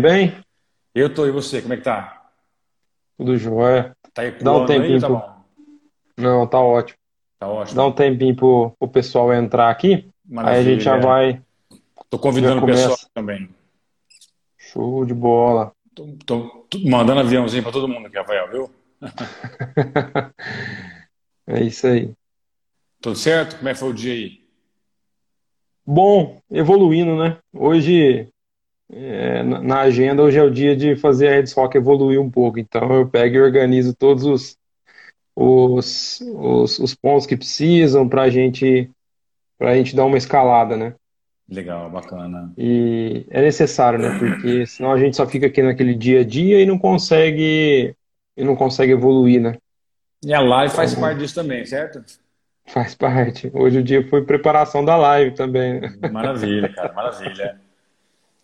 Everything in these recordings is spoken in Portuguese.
bem? Eu tô, e você, como é que tá? Tudo jóia. Tá aí Dá um tempinho. aí, tá pro-? Não, tá ótimo. Tá ótimo. Dá um tempinho pro, pro pessoal entrar aqui. Aí a gente já Maravilha. vai. Tô convidando o pessoal também. Show de bola. Tô, tô- tô mandando aviãozinho pra todo mundo aqui, Rafael, viu? É isso aí. Tudo certo? Como é que foi o dia aí? Bom, evoluindo, né? Hoje, é, na agenda, hoje é o dia de fazer a Reds Rock evoluir um pouco. Então, eu pego e organizo todos os, os, os, os pontos que precisam para a gente, para a gente dar uma escalada, né? Legal, bacana. E é necessário, né? Porque senão a gente só fica aqui naquele dia a dia e não consegue, e não consegue evoluir, né? E a live faz Então, parte disso também, certo? faz parte. Hoje o dia foi preparação da live também, né? Maravilha, cara, maravilha.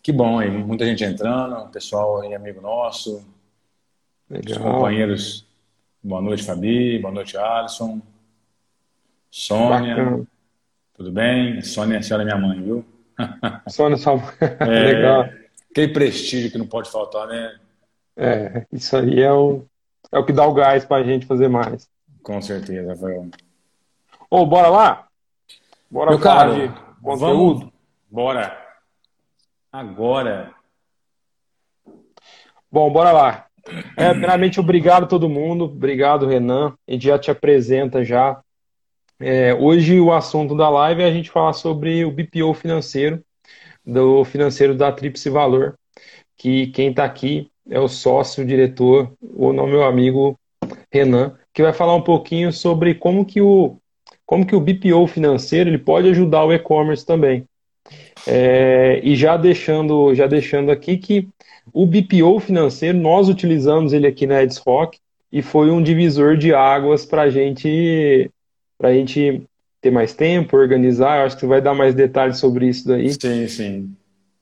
Que bom aí, muita gente entrando, pessoal aí, amigo nosso, os Legal. companheiros. Boa noite, Fabi. Boa noite, Alisson. Sônia, Bacana. tudo bem? Sônia, a senhora é minha mãe, viu? Só nessa... É, Legal. aquele prestígio que não pode faltar, né? É, isso aí é o, é o que dá o gás pra gente fazer mais. Com certeza, Rafael. Ô, bora lá? Bora Meu falar caro, de vamos, conteúdo? bora. Agora, Bom, bora lá. É, primeiramente, obrigado a todo mundo. Obrigado, Renan. A gente já te apresenta já. É, hoje o assunto da live é a gente falar sobre o BPO financeiro, do financeiro da Tríplice Valor, que quem está aqui é o sócio, o diretor, o não meu amigo Renan, que vai falar um pouquinho sobre como que o, como que o BPO financeiro ele pode ajudar o e-commerce também. É, e já deixando, já deixando aqui que o BPO financeiro, nós utilizamos ele aqui na Eds Rock e foi um divisor de águas para a gente, a gente ter mais tempo, organizar. Eu acho que você vai dar mais detalhes sobre isso daí. sim, sim.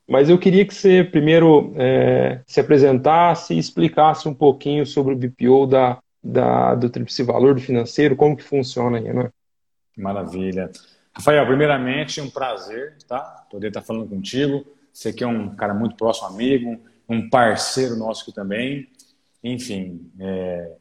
Mas eu queria que você primeiro é, se apresentasse e explicasse um pouquinho sobre o BPO da, da, do Tríplice Valor, do financeiro, como que funciona aí, né? Maravilha. Rafael, primeiramente, um prazer, tá? Poder estar falando contigo. Você que é um cara muito próximo amigo, um parceiro nosso aqui também. Enfim, é,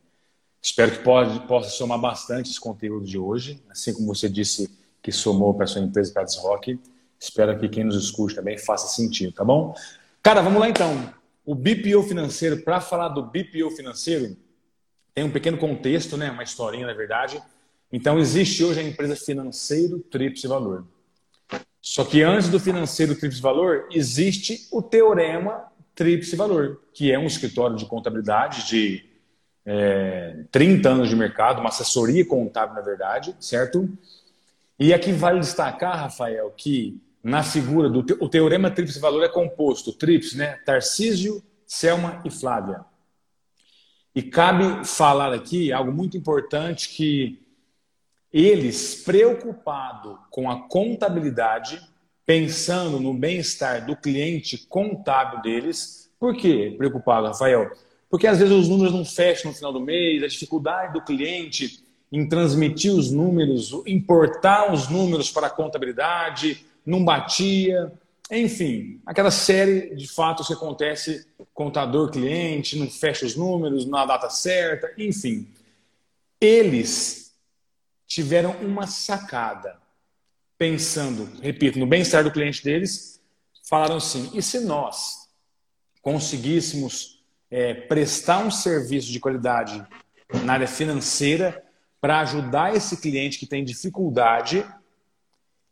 espero que pode, possa somar bastante esse conteúdo de hoje, assim como você disse que somou para a sua empresa Pets Rock. Espero que quem nos escute também faça sentido, tá bom? Cara, vamos lá então. O BPO financeiro, para falar do BPO financeiro, tem um pequeno contexto, né? Uma historinha, na verdade. Então, existe hoje a empresa Financeiro Tríplice Valor. Só que antes do Financeiro Tríplice Valor, existe o Teorema Tríplice Valor, que é um escritório de contabilidade de é, 30 anos de mercado, uma assessoria contábil, na verdade, certo? E aqui vale destacar, Rafael, que na figura do te- o Teorema Tríplice Valor é composto, tríplice, né? Tarcísio, Selma e Flávia. E cabe falar aqui algo muito importante que eles, preocupados com a contabilidade, pensando no bem-estar do cliente contábil deles, por quê preocupado, Rafael? Porque às vezes os números não fecham no final do mês, a dificuldade do cliente em transmitir os números, importar os números para a contabilidade, não batia, enfim, aquela série de fatos que acontece, contador, cliente, não fecha os números na data certa, enfim. Eles tiveram uma sacada, pensando, repito, no bem-estar do cliente deles, falaram assim: e se nós conseguíssemos é, prestar um serviço de qualidade na área financeira para ajudar esse cliente que tem dificuldade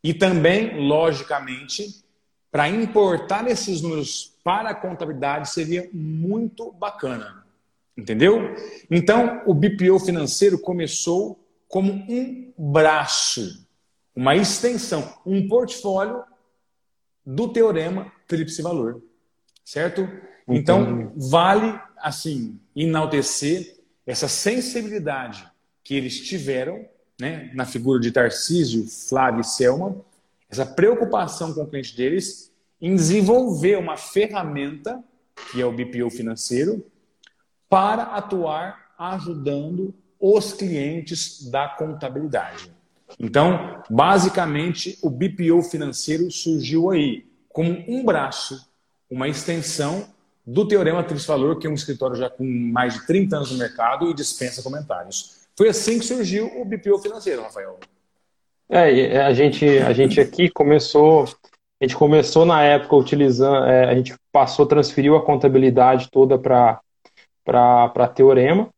e também, logicamente, para importar esses números para a contabilidade seria muito bacana. Entendeu? Então, o BPO financeiro começou como um braço, uma extensão, um portfólio do teorema tríplice valor. Certo? Então, vale, assim, enaltecer essa sensibilidade que eles tiveram né, na figura de Tarcísio, Flávio e Selma, essa preocupação com o cliente deles em desenvolver uma ferramenta, que é o BPO financeiro, para atuar ajudando os clientes da contabilidade. Então, basicamente, o BPO financeiro surgiu aí como um braço, uma extensão do Teorema Triplo Valor, que é um escritório já com mais de 30 anos no mercado e dispensa comentários. Foi assim que surgiu o BPO financeiro, Rafael. É, a gente, a gente aqui começou, a gente começou na época utilizando, é, a gente passou, transferiu a contabilidade toda para Teorema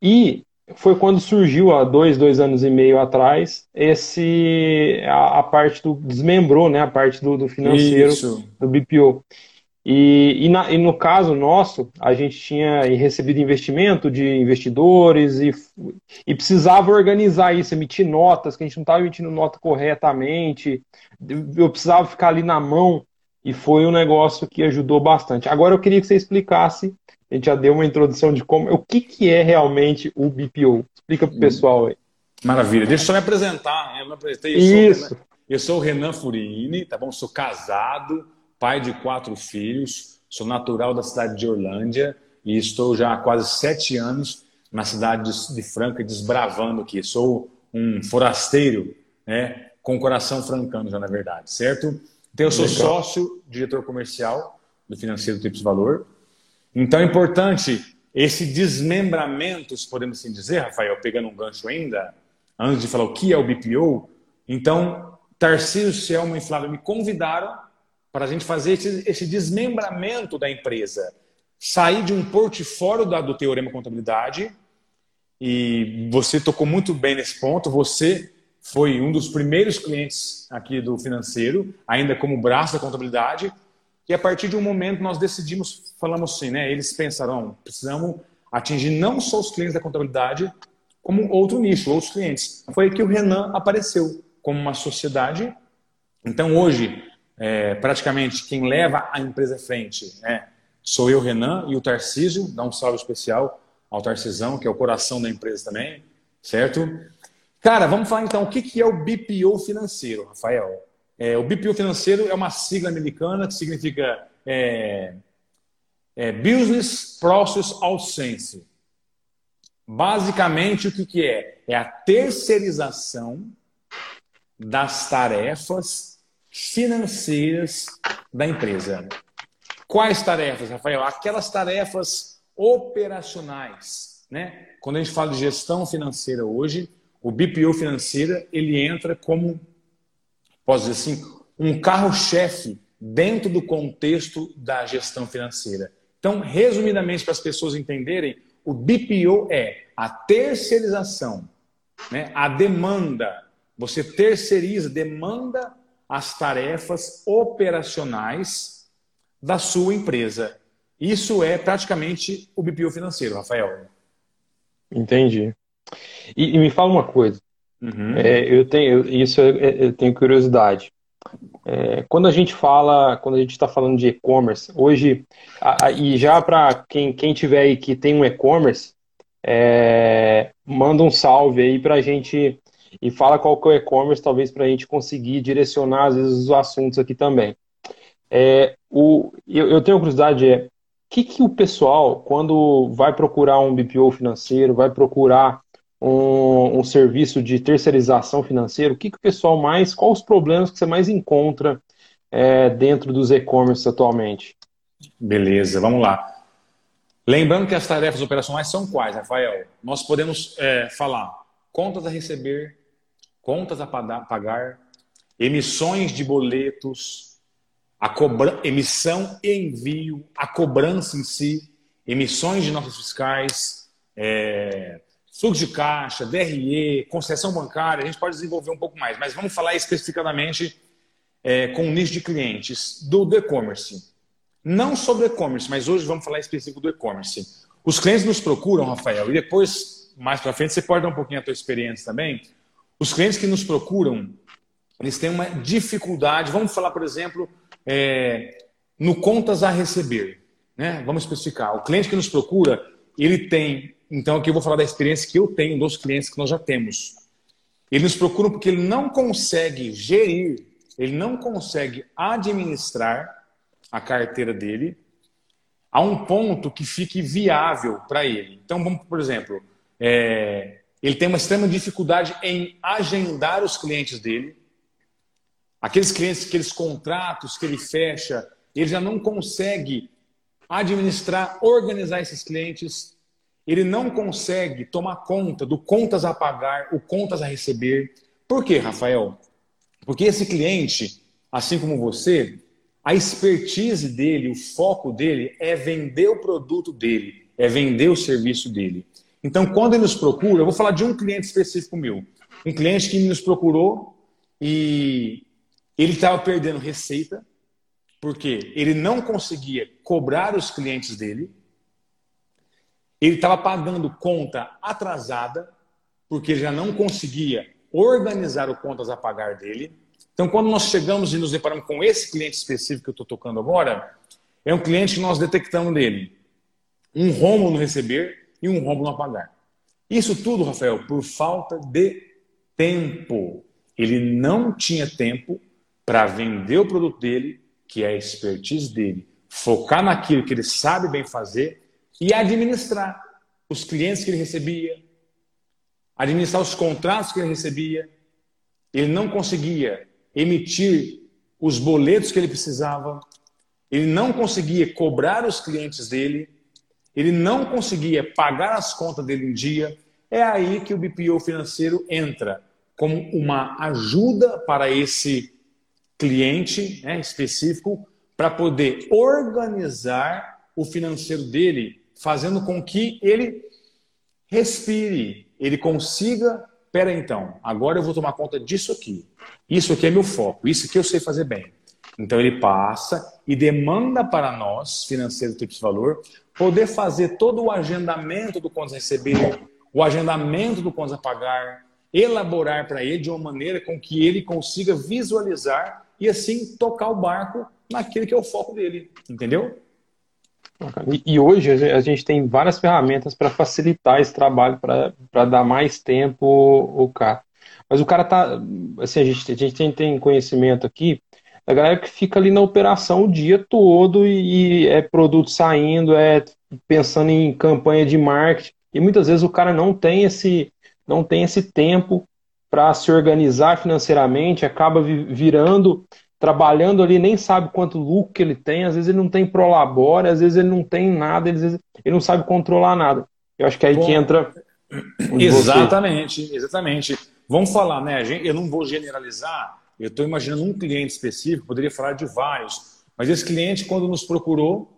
e foi quando surgiu há dois, dois anos e meio atrás esse a, a parte do desmembrou, né, a parte do, do financeiro Isso. do BPO. E, e, na, e, no caso nosso, a gente tinha recebido investimento de investidores e, e precisava organizar isso, emitir notas, que a gente não estava emitindo nota corretamente, eu precisava ficar ali na mão, e foi um negócio que ajudou bastante. Agora eu queria que você explicasse, a gente já deu uma introdução de como, o que, que é realmente o BPO. Explica para o pessoal aí. Maravilha, deixa eu só me apresentar, eu me apresentei. Eu isso. Sou, eu sou o Renan Furini, tá bom? Sou casado, pai de quatro filhos, sou natural da cidade de Orlândia e estou já há quase sete anos na cidade de Franca, desbravando aqui. Sou um forasteiro, né, com coração francano já, na verdade, certo? Então, eu sou Legal. sócio, diretor comercial do Financeiro Trips Valor. Então, é importante esse desmembramento, se podemos assim dizer, Rafael, pegando um gancho ainda, antes de falar o que é o BPO. Então, Tarcísio, Selma e Flávio me convidaram para a gente fazer esse, esse, desmembramento da empresa. Sair de um portfólio da, do Teorema Contabilidade, e você tocou muito bem nesse ponto, você foi um dos primeiros clientes aqui do financeiro, ainda como braço da contabilidade, e a partir de um momento nós decidimos, falamos assim, né? Eles pensaram, precisamos atingir não só os clientes da contabilidade, como outro nicho, outros clientes. Foi aí que o Renan apareceu como uma sociedade. Então hoje é, praticamente quem leva a empresa à frente né, sou eu, Renan, e o Tarcísio, dá um salve especial ao Tarcisão, que é o coração da empresa também, certo? Cara, vamos falar então o que, que é o BPO financeiro, Rafael. É, o BPO financeiro é uma sigla americana que significa é, é Business Process Outsourcing. Basicamente, o que, que é? É a terceirização das tarefas financeiras da empresa. Quais tarefas, Rafael? Aquelas tarefas operacionais. Né? Quando a gente fala de gestão financeira hoje, o BPO financeira ele entra como, posso dizer assim, um carro-chefe dentro do contexto da gestão financeira. Então, resumidamente, para as pessoas entenderem, o BPO é a terceirização, né? a demanda. Você terceiriza, demanda as tarefas operacionais da sua empresa. Isso é praticamente o BPO financeiro, Rafael. Entendi. E, e me fala uma coisa. Uhum. É, eu tenho eu, isso eu, eu, tenho curiosidade. É, quando a gente fala, quando a gente está falando de e-commerce, hoje a, a, e já para quem quem tiver aí que tem um e-commerce, é, manda um salve aí para a gente e fala qual que é o e-commerce, talvez para a gente conseguir direcionar, às vezes, os assuntos aqui também. É, o, eu, eu tenho curiosidade, é, o que, que o pessoal, quando vai procurar um BPO financeiro, vai procurar um, um serviço de terceirização financeira, o que, que o pessoal mais, quais os problemas que você mais encontra é, dentro dos e-commerce atualmente? Beleza, vamos lá. Lembrando que as tarefas operacionais são quais, Rafael? Nós podemos é, falar contas a receber, contas a pagar, emissões de boletos, a cobra... emissão e envio, a cobrança em si, emissões de notas fiscais, é... fluxo de caixa, DRE, concessão bancária, a gente pode desenvolver um pouco mais, mas vamos falar especificadamente é, com o nicho de clientes do e-commerce. Não sobre e-commerce, mas hoje vamos falar específico do e-commerce. Os clientes nos procuram, Rafael, e depois, mais para frente, você pode dar um pouquinho a tua experiência também. Os clientes que nos procuram, eles têm uma dificuldade. Vamos falar, por exemplo, é, no contas a receber. Né? Vamos especificar. O cliente que nos procura, ele tem. Então, aqui eu vou falar da experiência que eu tenho dos clientes que nós já temos. Ele nos procura porque ele não consegue gerir, ele não consegue administrar a carteira dele a um ponto que fique viável para ele. Então, vamos, por exemplo, é, ele tem uma extrema dificuldade em agendar os clientes dele. Aqueles clientes, aqueles contratos que ele fecha, ele já não consegue administrar, organizar esses clientes. Ele não consegue tomar conta do contas a pagar, o contas a receber. Por quê, Rafael? Porque esse cliente, assim como você, a expertise dele, o foco dele é vender o produto dele, é vender o serviço dele. Então, quando ele nos procura, eu vou falar de um cliente específico meu. Um cliente que nos procurou e ele estava perdendo receita, porque ele não conseguia cobrar os clientes dele, ele estava pagando conta atrasada, porque ele já não conseguia organizar o contas a pagar dele. Então, quando nós chegamos e nos deparamos com esse cliente específico que eu estou tocando agora, é um cliente que nós detectamos nele um rombo no receber e um rombo no pagar. Isso tudo, Rafael, por falta de tempo. Ele não tinha tempo para vender o produto dele que é a expertise dele, focar naquilo que ele sabe bem fazer e administrar os clientes que ele recebia, administrar os contratos que ele recebia. Ele não conseguia emitir os boletos que ele precisava, ele não conseguia cobrar os clientes dele, ele não conseguia pagar as contas dele em dia. É aí que o BPO financeiro entra como uma ajuda para esse cliente né, específico para poder organizar o financeiro dele, fazendo com que ele respire, ele consiga. Pera então, agora eu vou tomar conta disso aqui. Isso aqui é meu foco, isso aqui eu sei fazer bem. Então ele passa e demanda para nós, financeiro de valor, poder fazer todo o agendamento do contas receber, o agendamento do contas a pagar, elaborar para ele de uma maneira com que ele consiga visualizar e assim tocar o barco naquele que é o foco dele, entendeu? E, hoje a gente tem várias ferramentas para facilitar esse trabalho, para dar mais tempo o cara. Mas o cara tá. Assim, a gente, a gente tem, tem conhecimento aqui da galera que fica ali na operação o dia todo e, e é produto saindo, é pensando em campanha de marketing. E muitas vezes o cara não tem esse, não tem esse tempo para se organizar financeiramente, acaba virando, trabalhando ali, nem sabe quanto lucro que ele tem, às vezes ele não tem prolabore, às vezes ele não tem nada, às vezes ele não sabe controlar nada. Eu acho que é aí Bom, que entra. Exatamente, você. exatamente. Vamos falar, né? Eu não vou generalizar, eu estou imaginando um cliente específico, poderia falar de vários, mas esse cliente, quando nos procurou,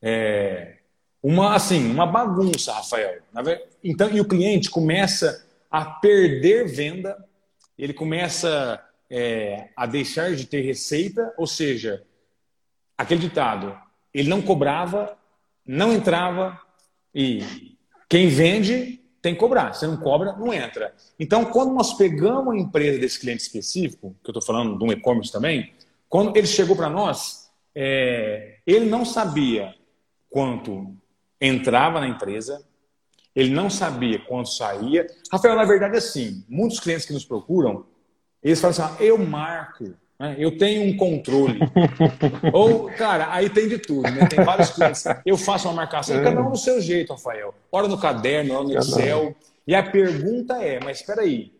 é uma assim, uma bagunça, Rafael. Então, e o cliente começa a perder venda, ele começa é, a deixar de ter receita, ou seja, aquele ditado, ele não cobrava, não entrava e quem vende tem que cobrar. Se não cobra, não entra. Então, quando nós pegamos a empresa desse cliente específico, que eu estou falando de um e-commerce também, quando ele chegou para nós, é, ele não sabia quanto entrava na empresa, ele não sabia quanto saía. Rafael, na verdade, é assim, muitos clientes que nos procuram, eles falam assim, ah, eu marco, né? eu tenho um controle. Ou, cara, aí tem de tudo, né? Tem vários clientes. Eu faço uma marcação, é. cada um do seu jeito, Rafael. Ora no caderno, ora no Excel. E a pergunta é, mas espera aí,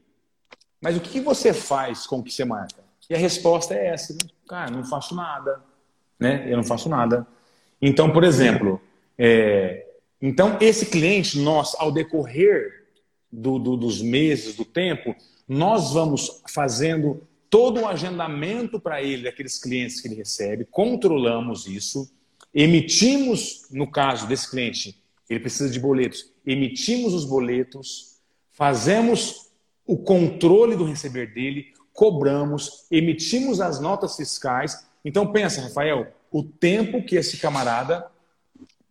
mas o que você faz com o que você marca? E a resposta é essa, né? cara, não faço nada, né? Eu não faço nada. Então, por exemplo, é, então, esse cliente, nós, ao decorrer do, do, dos meses, do tempo, nós vamos fazendo todo o agendamento para ele, daqueles clientes que ele recebe, controlamos isso, emitimos, no caso desse cliente, ele precisa de boletos, emitimos os boletos, fazemos o controle do receber dele, cobramos, emitimos as notas fiscais. Então pensa, Rafael, o tempo que esse camarada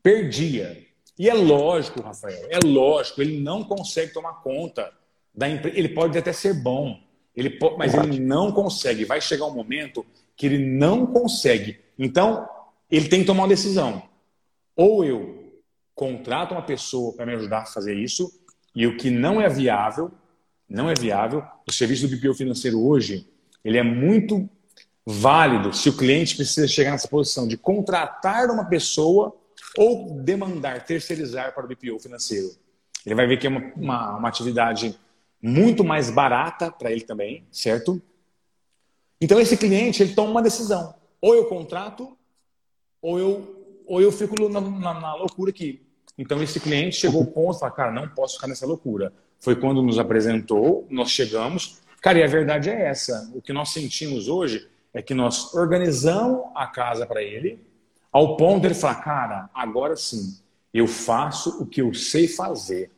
perdia e é lógico, Rafael, é lógico, ele não consegue tomar conta da empresa. Ele pode até ser bom, ele pode, mas ele não consegue. Vai chegar um momento que ele não consegue. Então, ele tem que tomar uma decisão. Ou eu contrato uma pessoa para me ajudar a fazer isso, e o que não é viável, não é viável. O serviço do BPO financeiro hoje, ele é muito válido se o cliente precisa chegar nessa posição de contratar uma pessoa ou demandar, terceirizar para o BPO financeiro. Ele vai ver que é uma, uma, uma atividade muito mais barata para ele também, certo? Então esse cliente ele toma uma decisão: ou eu contrato, ou eu ou eu fico na, na, na loucura aqui. Então, esse cliente chegou ao ponto falou, cara, não posso ficar nessa loucura. Foi quando nos apresentou, nós chegamos. Cara, e a verdade é essa. O que nós sentimos hoje é que nós organizamos a casa para ele, ao ponto de ele falar, cara, agora sim, eu faço o que eu sei fazer.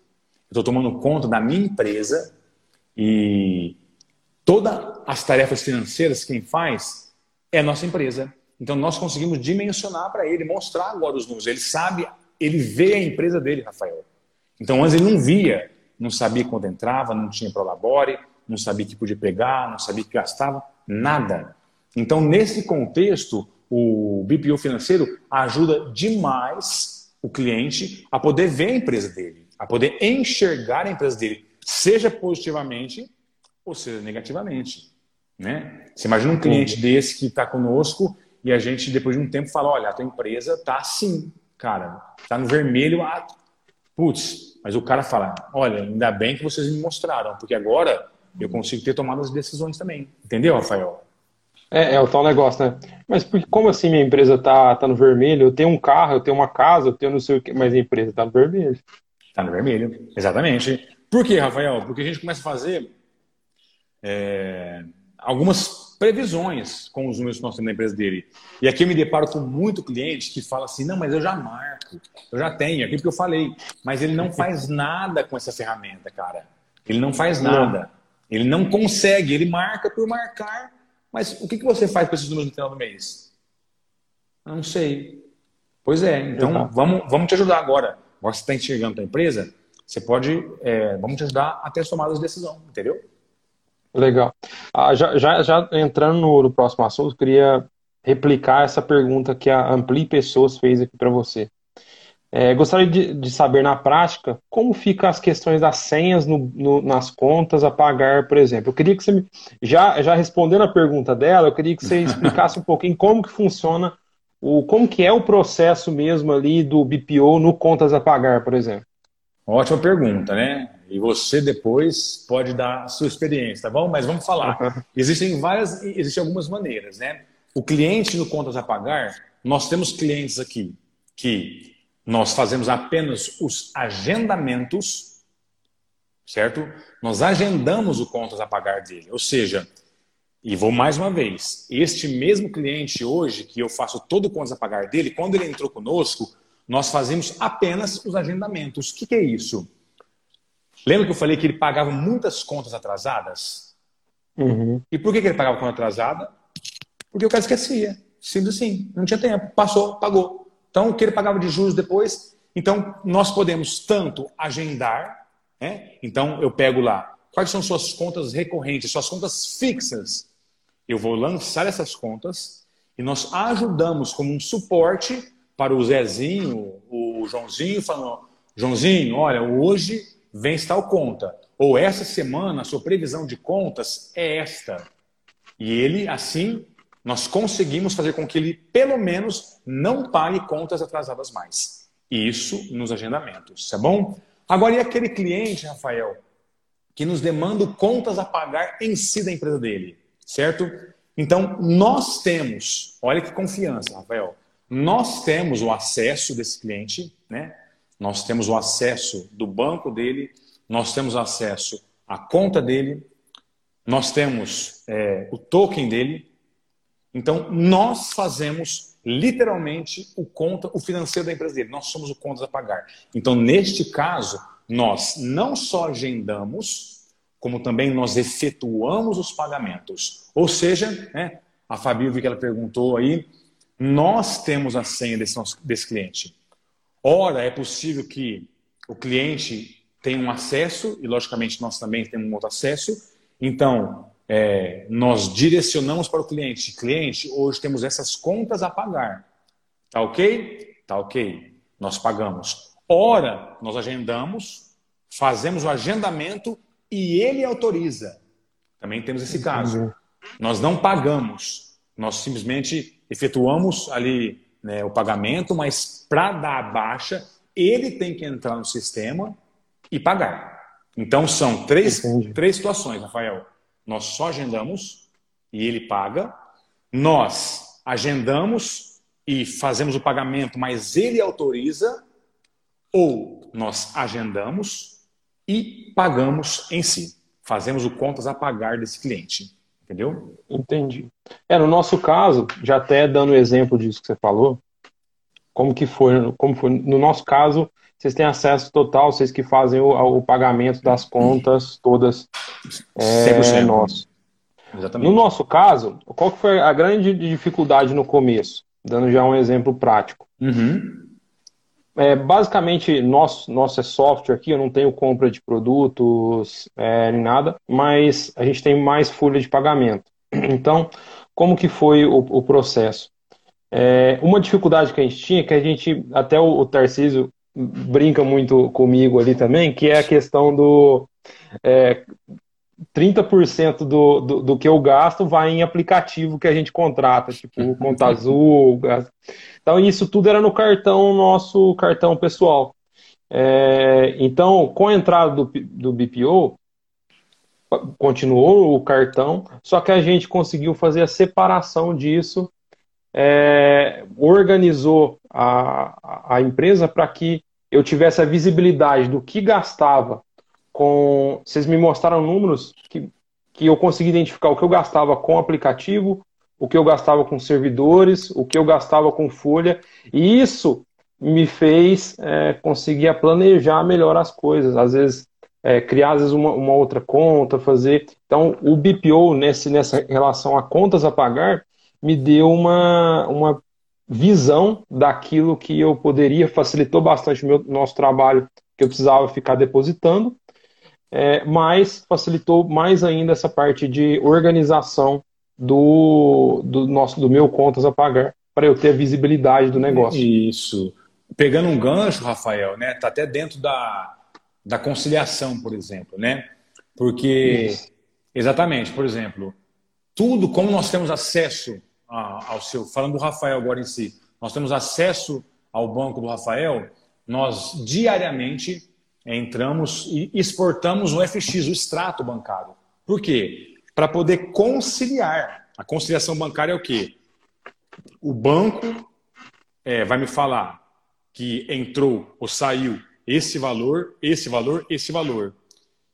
Estou tomando conta da minha empresa e todas as tarefas financeiras quem faz é a nossa empresa. Então nós conseguimos dimensionar para ele, mostrar agora os números. Ele sabe, ele vê a empresa dele, Rafael. Então antes ele não via, não sabia quando entrava, não tinha prolabore, não sabia que podia pegar, não sabia que gastava, nada. Então nesse contexto, o BPO financeiro ajuda demais o cliente a poder ver a empresa dele, a poder enxergar a empresa dele, seja positivamente ou seja negativamente. Né? Você imagina um cliente desse que está conosco e a gente, depois de um tempo, fala: olha, a tua empresa está assim, cara, está no vermelho. Ah, putz, mas o cara fala: olha, ainda bem que vocês me mostraram, porque agora eu consigo ter tomado as decisões também. Entendeu, Rafael? É, é o tal negócio, né? Mas porque, como assim minha empresa tá, tá no vermelho? Eu tenho um carro, eu tenho uma casa, eu tenho não sei o que, mas a empresa tá no vermelho. Tá no vermelho, exatamente. Por quê, Rafael? Porque a gente começa a fazer é, algumas previsões com os números que nós temos na empresa dele. E aqui eu me deparo com muito cliente que fala assim, não, mas eu já marco, eu já tenho, aquilo que eu falei. Mas ele não faz nada com essa ferramenta, cara. Ele não faz nada. Ele não consegue, ele marca por marcar mas o que, que você faz com esses números no final do mês? Eu não sei. Pois é, então vamos, vamos te ajudar agora. Agora você está enxergando a empresa, você pode, é, vamos te ajudar a ter as tomadas de decisão, entendeu? Legal. Ah, já, já, já, entrando no, no próximo assunto, queria replicar essa pergunta que a Ampli Pessoas fez aqui para você. É, gostaria de, de, saber na prática como ficam as questões das senhas no, no, nas contas a pagar, por exemplo. Eu queria que você, me, já, já respondendo a pergunta dela, eu queria que você explicasse um pouquinho como que funciona, o, como que é o processo mesmo ali do BPO no contas a pagar, por exemplo. Ótima pergunta, né? E você depois pode dar a sua experiência, tá bom? Mas vamos falar. Existem várias, existem algumas maneiras, né? O cliente no contas a pagar, nós temos clientes aqui que nós fazemos apenas os agendamentos, certo? Nós agendamos o contas a pagar dele. Ou seja, e vou mais uma vez, este mesmo cliente hoje, que eu faço todo o contas a pagar dele, quando ele entrou conosco, nós fazemos apenas os agendamentos. O que, que é isso? Lembra que eu falei que ele pagava muitas contas atrasadas? Uhum. E por que, que ele pagava conta atrasada? Porque o cara esquecia. Simples assim. Não tinha tempo. Passou, pagou. Então, o que ele pagava de juros depois. Então, nós podemos tanto agendar, né? então eu pego lá quais são suas contas recorrentes, suas contas fixas. Eu vou lançar essas contas e nós ajudamos como um suporte para o Zezinho, o Joãozinho, falando: Joãozinho, olha, hoje vem tal conta. Ou essa semana a sua previsão de contas é esta. E ele, assim, nós conseguimos fazer com que ele, pelo menos, não pague contas atrasadas mais. Isso nos agendamentos, tá bom? Agora, e aquele cliente, Rafael, que nos demanda contas a pagar em si da empresa dele, certo? Então, nós temos, olha que confiança, Rafael, nós temos o acesso desse cliente, né? Nós temos o acesso do banco dele, nós temos acesso à conta dele, nós temos é, o token dele, então, nós fazemos literalmente o conta, o financeiro da empresa dele. Nós somos o contas a pagar. Então, neste caso, nós não só agendamos, como também nós efetuamos os pagamentos. Ou seja, né, a Fabi, eu vi que ela perguntou aí, nós temos a senha desse, nosso, desse cliente. Ora, é possível que o cliente tenha um acesso, e logicamente nós também temos um outro acesso. Então, é, nós direcionamos para o cliente, cliente, hoje temos essas contas a pagar. Tá ok? Tá ok. Nós pagamos. Ora, nós agendamos, fazemos o agendamento e ele autoriza. Também temos esse caso. Nós não pagamos, nós simplesmente efetuamos ali né, o pagamento, mas para dar a baixa, ele tem que entrar no sistema e pagar. Então são três, três situações, Rafael. Nós só agendamos e ele paga. Nós agendamos e fazemos o pagamento, mas ele autoriza, ou nós agendamos e pagamos em si. Fazemos o contas a pagar desse cliente. Entendeu? Entendi. É, no nosso caso, já até dando exemplo disso que você falou, como que foi, como foi, no nosso caso, vocês têm acesso total, vocês que fazem o, o pagamento das contas todas é, nosso. Exatamente. No nosso caso, qual que foi a grande dificuldade no começo? Dando já um exemplo prático. Uhum. É, basicamente, nosso, nosso é software aqui, eu não tenho compra de produtos é, nem nada, mas a gente tem mais folha de pagamento. Então, como que foi o, o processo? É, uma dificuldade que a gente tinha, que a gente, até o, o Tarcísio brinca muito comigo ali também, que é a questão do é, 30% do, do, do, que eu gasto vai em aplicativo que a gente contrata, tipo Conta Azul. Então, isso tudo era no cartão, nosso cartão pessoal. É, então, com a entrada do, do BPO, continuou o cartão, só que a gente conseguiu fazer a separação disso, é, organizou a, a empresa para que eu tivesse a visibilidade do que gastava com. Vocês me mostraram números que, que eu consegui identificar o que eu gastava com aplicativo, o que eu gastava com servidores, o que eu gastava com folha, e isso me fez é, conseguir planejar melhor as coisas. Às vezes, é, criar às vezes uma, uma, outra conta, fazer. Então, o BPO, nesse, nessa relação a contas a pagar, me deu uma, uma visão daquilo que eu poderia, facilitou bastante o meu, nosso trabalho, que eu precisava ficar depositando, é, mas facilitou mais ainda essa parte de organização do, do, nosso, do meu contas a pagar, para eu ter a visibilidade do negócio. Isso. Pegando um gancho, Rafael, né? Tá até dentro da, da conciliação, por exemplo, né? Porque, Isso. exatamente, por exemplo, tudo como nós temos acesso ao seu, falando do Rafael agora em si, nós temos acesso ao banco do Rafael, nós diariamente entramos e exportamos o FX, o extrato bancário. Por quê? Para poder conciliar. A conciliação bancária é o quê? O banco é, vai me falar que entrou ou saiu esse valor, esse valor, esse valor.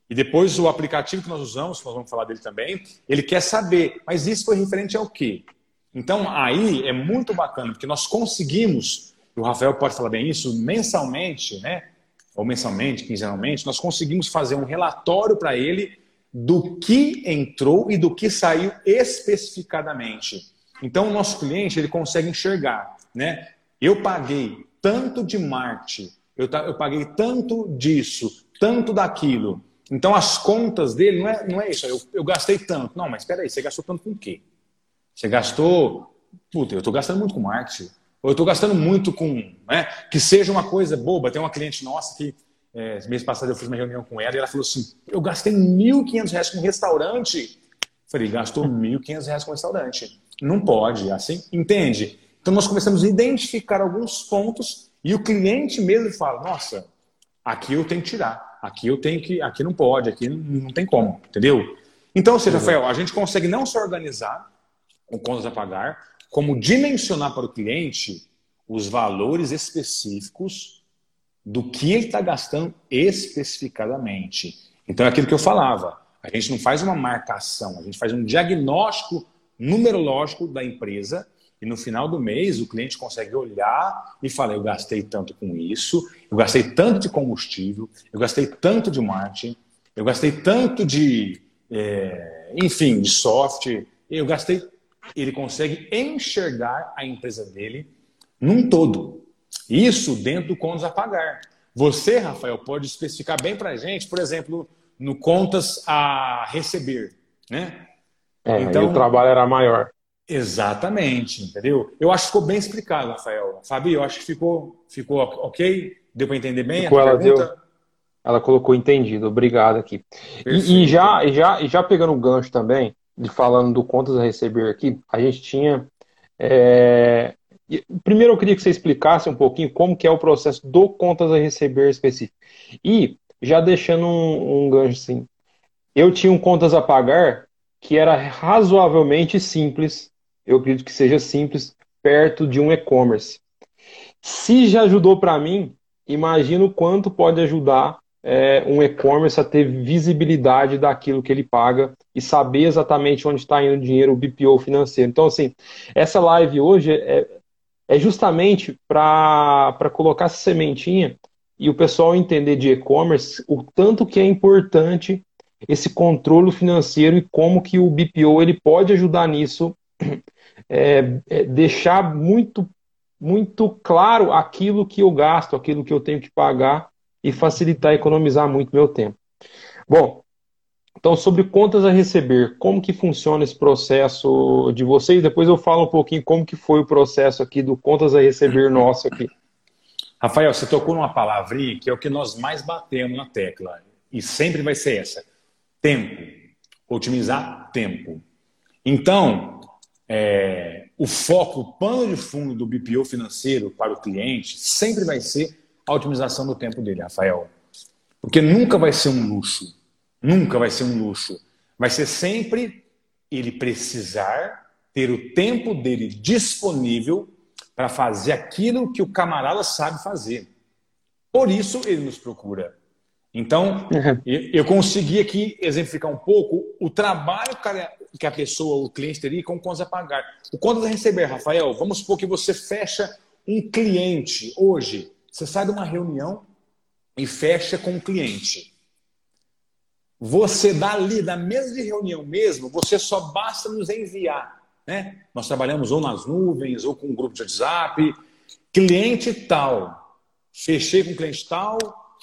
E depois o aplicativo que nós usamos, nós vamos falar dele também, ele quer saber, mas isso foi referente ao quê? Então aí é muito bacana, porque nós conseguimos, o Rafael pode falar bem isso, mensalmente, né? Ou mensalmente, quinzenalmente, nós conseguimos fazer um relatório para ele do que entrou e do que saiu especificadamente. Então, o nosso cliente ele consegue enxergar, né? Eu paguei tanto de marketing, eu, eu paguei tanto disso, tanto daquilo. Então, as contas dele não é, não é isso. Eu, eu gastei tanto. Não, mas espera aí, você gastou tanto com o quê? Você gastou. Puta, eu estou gastando muito com marketing. Ou eu estou gastando muito com. Né, que seja uma coisa boba. Tem uma cliente nossa que, é, mês passado, eu fiz uma reunião com ela e ela falou assim: eu gastei R$ 1.500 com restaurante. Falei, gastou R$ 1.500 com restaurante. Não pode, assim, entende? Então nós começamos a identificar alguns pontos e o cliente mesmo fala: nossa, aqui eu tenho que tirar, aqui eu tenho que, aqui não pode, aqui não, tem como, entendeu? Então, ou seja, Rafael, a gente consegue não se organizar com contas a pagar, como dimensionar para o cliente os valores específicos do que ele está gastando especificadamente. Então é aquilo que eu falava. A gente não faz uma marcação, a gente faz um diagnóstico numerológico da empresa e no final do mês o cliente consegue olhar e falar: eu gastei tanto com isso, eu gastei tanto de combustível, eu gastei tanto de marketing, eu gastei tanto de, é, enfim, de software, eu gastei ele consegue enxergar a empresa dele num todo. Isso dentro do contas a pagar. Você, Rafael, pode especificar bem para a gente, por exemplo, no contas a receber, né? É, então o trabalho era maior. Exatamente, entendeu? Eu acho que ficou bem explicado, Rafael. Fabi, eu acho que ficou, ficou ok? Deu para entender bem ficou, a ela pergunta? Deu, ela colocou entendido, obrigado aqui. E, e, já, já, já pegando o gancho também, de falando do contas a receber aqui, a gente tinha. É... Primeiro eu queria que você explicasse um pouquinho como que é o processo do contas a receber específico. E, já deixando um, um gancho assim, eu tinha um contas a pagar que era razoavelmente simples, eu acredito que seja simples, perto de um e-commerce. Se já ajudou para mim, imagino quanto pode ajudar é, um e-commerce a ter visibilidade daquilo que ele paga e saber exatamente onde está indo o dinheiro, o BPO financeiro. Então, assim, essa live hoje é, é justamente para colocar essa sementinha e o pessoal entender de e-commerce o tanto que é importante esse controle financeiro e como que o BPO ele pode ajudar nisso, é, é, deixar muito muito claro aquilo que eu gasto, aquilo que eu tenho que pagar e facilitar economizar muito meu tempo. Bom, então sobre contas a receber, como que funciona esse processo de vocês? Depois eu falo um pouquinho como que foi o processo aqui do contas a receber nosso aqui. Rafael, você tocou numa palavrinha que é o que nós mais batemos na tecla e sempre vai ser essa: tempo. Otimizar tempo. Então, é, o foco, o pano de fundo do BPO financeiro para o cliente sempre vai ser a otimização do tempo dele, Rafael. Porque nunca vai ser um luxo. Nunca vai ser um luxo. Vai ser sempre ele precisar ter o tempo dele disponível para fazer aquilo que o camarada sabe fazer. Por isso ele nos procura. Então, uhum. eu consegui aqui exemplificar um pouco o trabalho que a pessoa, o cliente teria com contas a pagar. O contas a receber, Rafael, vamos supor que você fecha um cliente hoje você sai de uma reunião e fecha com o cliente. Você dali, da mesa de reunião mesmo, você só basta nos enviar. Né? Nós trabalhamos ou nas nuvens, ou com um grupo de WhatsApp. Cliente tal, fechei com cliente tal,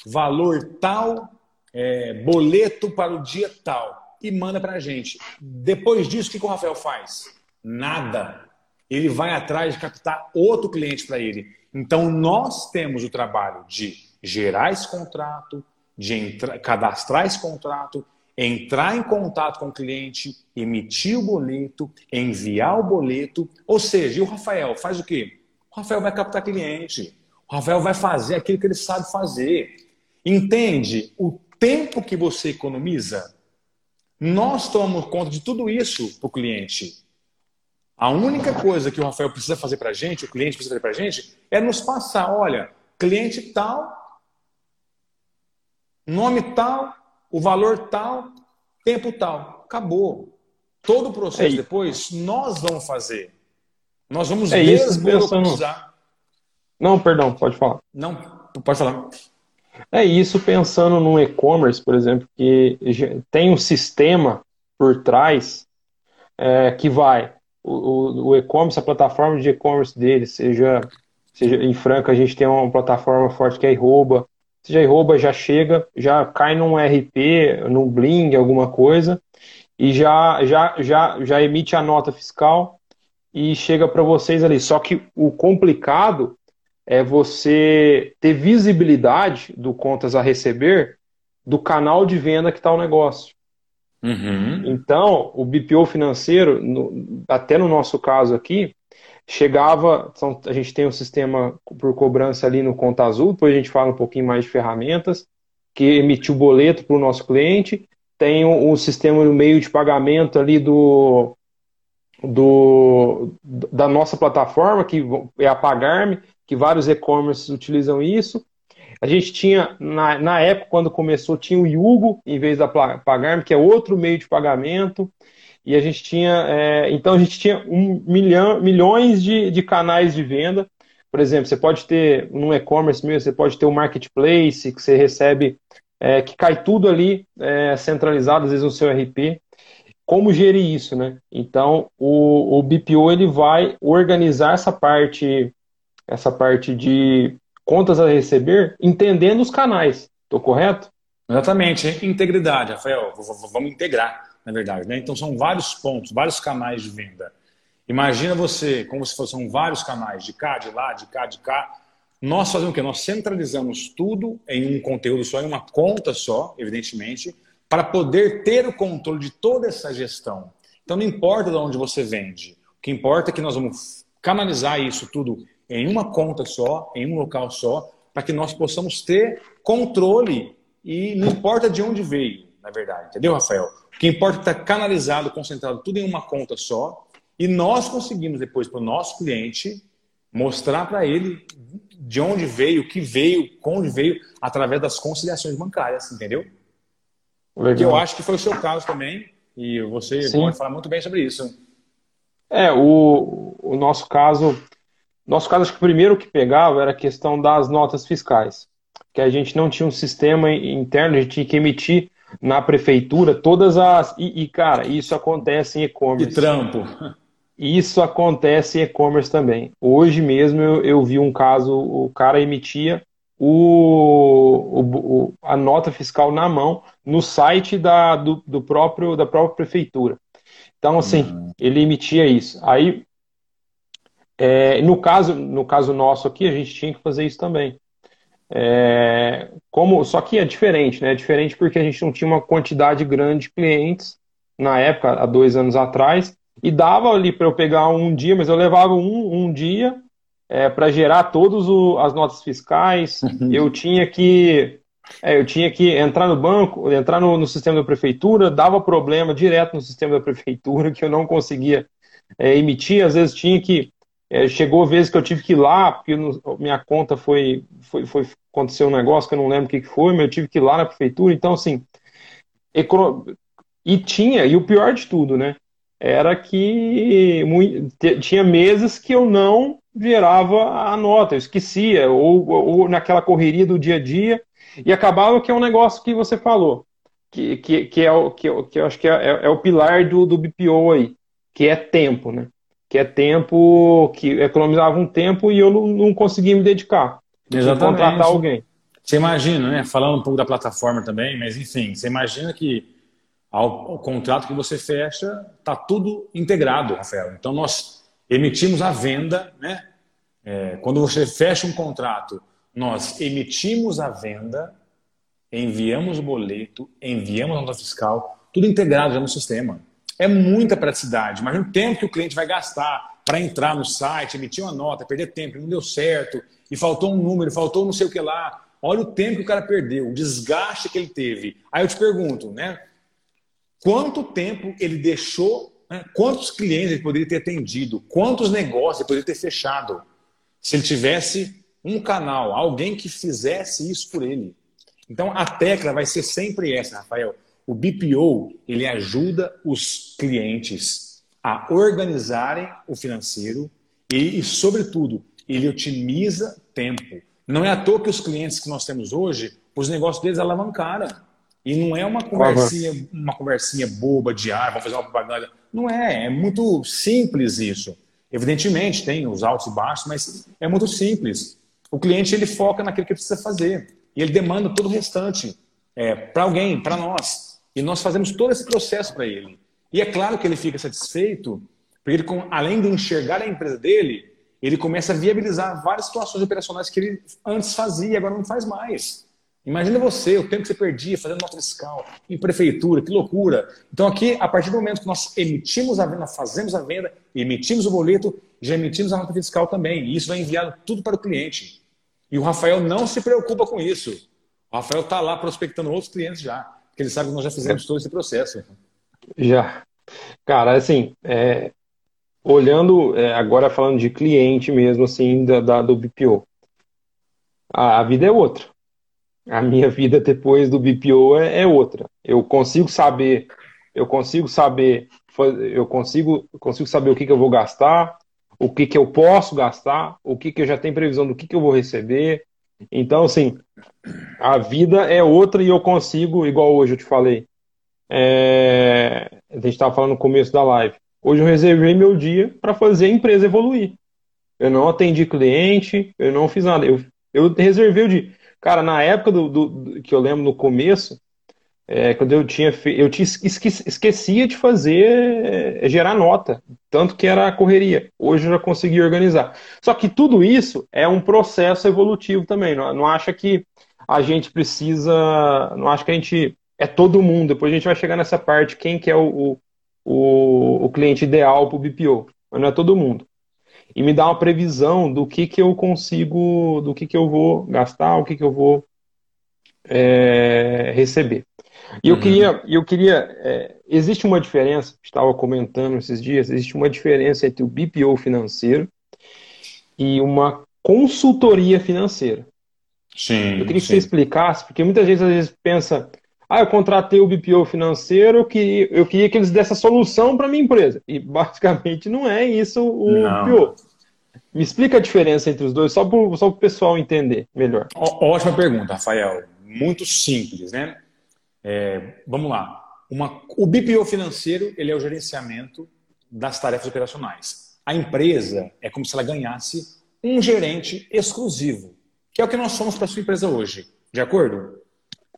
valor tal, é, boleto para o dia tal. E manda para a gente. Depois disso, o que o Rafael faz? Nada. Ele vai atrás de captar outro cliente para ele. Então, nós temos o trabalho de gerar esse contrato, de cadastrar esse contrato, entrar em contato com o cliente, emitir o boleto, enviar o boleto. Ou seja, e o Rafael faz o quê? O Rafael vai captar cliente. O Rafael vai fazer aquilo que ele sabe fazer. Entende o tempo que você economiza? Nós tomamos conta de tudo isso para o cliente. A única coisa que o Rafael precisa fazer para a gente, o cliente precisa fazer para a gente, é nos passar: olha, cliente tal, nome tal, o valor tal, tempo tal. Acabou. Todo o processo é depois nós vamos fazer. Nós vamos é desburocratizar. Não, perdão, pode falar. Não, pode falar. É isso pensando no e-commerce, por exemplo, que tem um sistema por trás é, que vai o, o e-commerce, a plataforma de e-commerce dele, seja, seja em Franca, a gente tem uma plataforma forte que é Iroba. Seja Iroba já chega, já cai num RP, num Bling, alguma coisa, e já, já, já, já emite a nota fiscal e chega para vocês ali. Só que o complicado é você ter visibilidade do contas a receber do canal de venda que está o negócio. Uhum. Então, o BPO financeiro, no, até no nosso caso aqui, chegava. São, a gente tem um sistema por cobrança ali no Conta Azul, depois a gente fala um pouquinho mais de ferramentas, que emitiu o boleto para o nosso cliente. Tem o, o sistema no meio de pagamento ali do, do, da nossa plataforma, que é a Pagarme, que vários e-commerces utilizam isso. A gente tinha, na, na época, quando começou, tinha o Yugo em vez da Pagarme, que é outro meio de pagamento. E a gente tinha, é, então a gente tinha um milhão, milhões de, de canais de venda. Por exemplo, você pode ter, no e-commerce mesmo, você pode ter um marketplace que você recebe, é, que cai tudo ali é, centralizado, às vezes no seu RP. Como gerir isso, né? Então, o, o BPO ele vai organizar essa parte, essa parte de contas a receber, entendendo os canais. Estou correto? Exatamente. Integridade, Rafael. Vamos integrar, na verdade. Né? Então, são vários pontos, vários canais de venda. Imagina você, como se fossem vários canais, de cá, de lá, de cá, de cá. Nós fazemos o quê? Nós centralizamos tudo em um conteúdo só, em uma conta só, evidentemente, para poder ter o controle de toda essa gestão. Então, não importa de onde você vende. O que importa é que nós vamos canalizar isso tudo em uma conta só, em um local só, para que nós possamos ter controle e não importa de onde veio, na verdade. Entendeu, Rafael? O que importa é estar canalizado, concentrado tudo em uma conta só E nós conseguimos depois para o nosso cliente mostrar para ele de onde veio, o que veio, onde veio, através das conciliações bancárias, entendeu? Legal. Eu acho que foi o seu caso também, e você Sim. pode falar muito bem sobre isso. É, o, o nosso caso, nosso caso, acho que o primeiro que pegava era a questão das notas fiscais, que a gente não tinha um sistema interno, a gente tinha que emitir na prefeitura todas as. E, e cara, isso acontece em e-commerce. E trampo. Isso acontece em e-commerce também. Hoje mesmo eu, eu, vi um caso, o cara emitia o, o, a nota fiscal na mão no site da, do, do próprio, da própria prefeitura. Então, assim, uhum. ele emitia isso. Aí, é, no, caso, no caso nosso aqui, a gente tinha que fazer isso também. É, como, só que é diferente, né? É diferente porque a gente não tinha uma quantidade grande de clientes na época, há dois anos atrás, e dava ali para eu pegar um dia, mas eu levava um, um dia é, para gerar todas as notas fiscais. Uhum. Eu tinha que é, eu tinha que entrar no banco, entrar no, no, sistema da prefeitura, dava problema direto no sistema da prefeitura que eu não conseguia é, emitir. Às vezes tinha que é, chegou vezes que eu tive que ir lá porque no, minha conta foi, foi, foi aconteceu um negócio que eu não lembro o que, que foi, mas eu tive que ir lá na prefeitura. Então assim, e tinha e o pior de tudo, né? era que tinha meses que eu não gerava a nota, eu esquecia, ou, ou, naquela correria do dia a dia, e acabava que é um negócio que você falou, que, que, que, é, o, que, que eu acho que é, é, é, o pilar do, do BPO aí, que é tempo, né? Que é tempo, que economizava um tempo e eu não, não conseguia me dedicar. Exatamente. contratar alguém. Você imagina, né? Falando um pouco da plataforma também, mas enfim, você imagina que ao, ao contrato que você fecha, está tudo integrado, Rafael. Então, nós emitimos a venda, né? É, quando você fecha um contrato, nós emitimos a venda, enviamos o boleto, enviamos a nota fiscal, tudo integrado já no sistema. É muita praticidade. Imagina o tempo que o cliente vai gastar para entrar no site, emitir uma nota, perder tempo, não deu certo, e faltou um número, faltou não sei o que lá. Olha o tempo que o cara perdeu, o desgaste que ele teve. Aí eu te pergunto, né? quanto tempo ele deixou, né? quantos clientes ele poderia ter atendido, quantos negócios ele poderia ter fechado, se ele tivesse um canal, alguém que fizesse isso por ele. Então a tecla vai ser sempre essa, Rafael. O BPO ele ajuda os clientes a organizarem o financeiro e, e sobretudo, ele otimiza tempo. Não é à toa que os clientes que nós temos hoje, os negócios deles alavancaram. E não é uma conversinha, uma conversinha boba de ar, vamos fazer uma propaganda. Não é, é muito simples isso. Evidentemente tem os altos e baixos, mas é muito simples. O cliente ele foca naquilo que ele precisa fazer e ele demanda todo o restante é, para alguém, para nós. E nós fazemos todo esse processo para ele. E é claro que ele fica satisfeito, porque ele, além de enxergar a empresa dele, ele começa a viabilizar várias situações operacionais que ele antes fazia e agora não faz mais. Imagina você, o tempo que você perdia fazendo nota fiscal, em prefeitura, que loucura. Então aqui, a partir do momento que nós emitimos a venda, fazemos a venda, emitimos o boleto, já emitimos a nota fiscal também. E isso vai enviado tudo para o cliente. E o Rafael não se preocupa com isso. O Rafael está lá prospectando outros clientes já, porque ele sabe que nós já fizemos todo esse processo. Já. Cara, assim, é, olhando, é, agora falando de cliente mesmo, assim, da, da do BPO, a, a vida é outra a minha vida depois do BPO é, é, outra. Eu consigo saber, eu consigo saber, eu consigo, consigo saber o que, que eu vou gastar, o que, que eu posso gastar, o que, que eu já tenho previsão do que, que eu vou receber. Então, assim, a vida é outra e eu consigo, igual hoje eu te falei. É, a gente estava falando no começo da live. Hoje eu reservei meu dia para fazer a empresa evoluir. Eu não atendi cliente, eu não fiz nada. Eu, eu reservei o dia. Cara, na época do, do, do que eu lembro no começo, é, quando eu tinha eu tinha, esque, esquecia de fazer é, gerar nota, tanto que era a correria. Hoje eu já consegui organizar. Só que tudo isso é um processo evolutivo também. Não, não acha que a gente precisa, não acha que a gente é todo mundo. Depois a gente vai chegar nessa parte quem que é o, o, o cliente ideal para o BPO, mas não é todo mundo e me dá uma previsão do que, que eu consigo, do que, que eu vou gastar, o que, que eu vou é, receber. E eu uhum. queria, eu queria é, existe uma diferença, estava comentando esses dias, existe uma diferença entre o BPO financeiro e uma consultoria financeira. Sim. Eu queria que você explicasse, porque muita gente às vezes pensa, ah, eu contratei o BPO financeiro, eu queria, eu queria que eles dessem a solução para minha empresa. E basicamente não é isso o não. BPO. Me explica a diferença entre os dois, só para só o pessoal entender melhor. Ó, ótima pergunta, Rafael. Muito simples, né? É, vamos lá. Uma, o BPO financeiro ele é o gerenciamento das tarefas operacionais. A empresa é como se ela ganhasse um gerente exclusivo, que é o que nós somos para a sua empresa hoje. De acordo?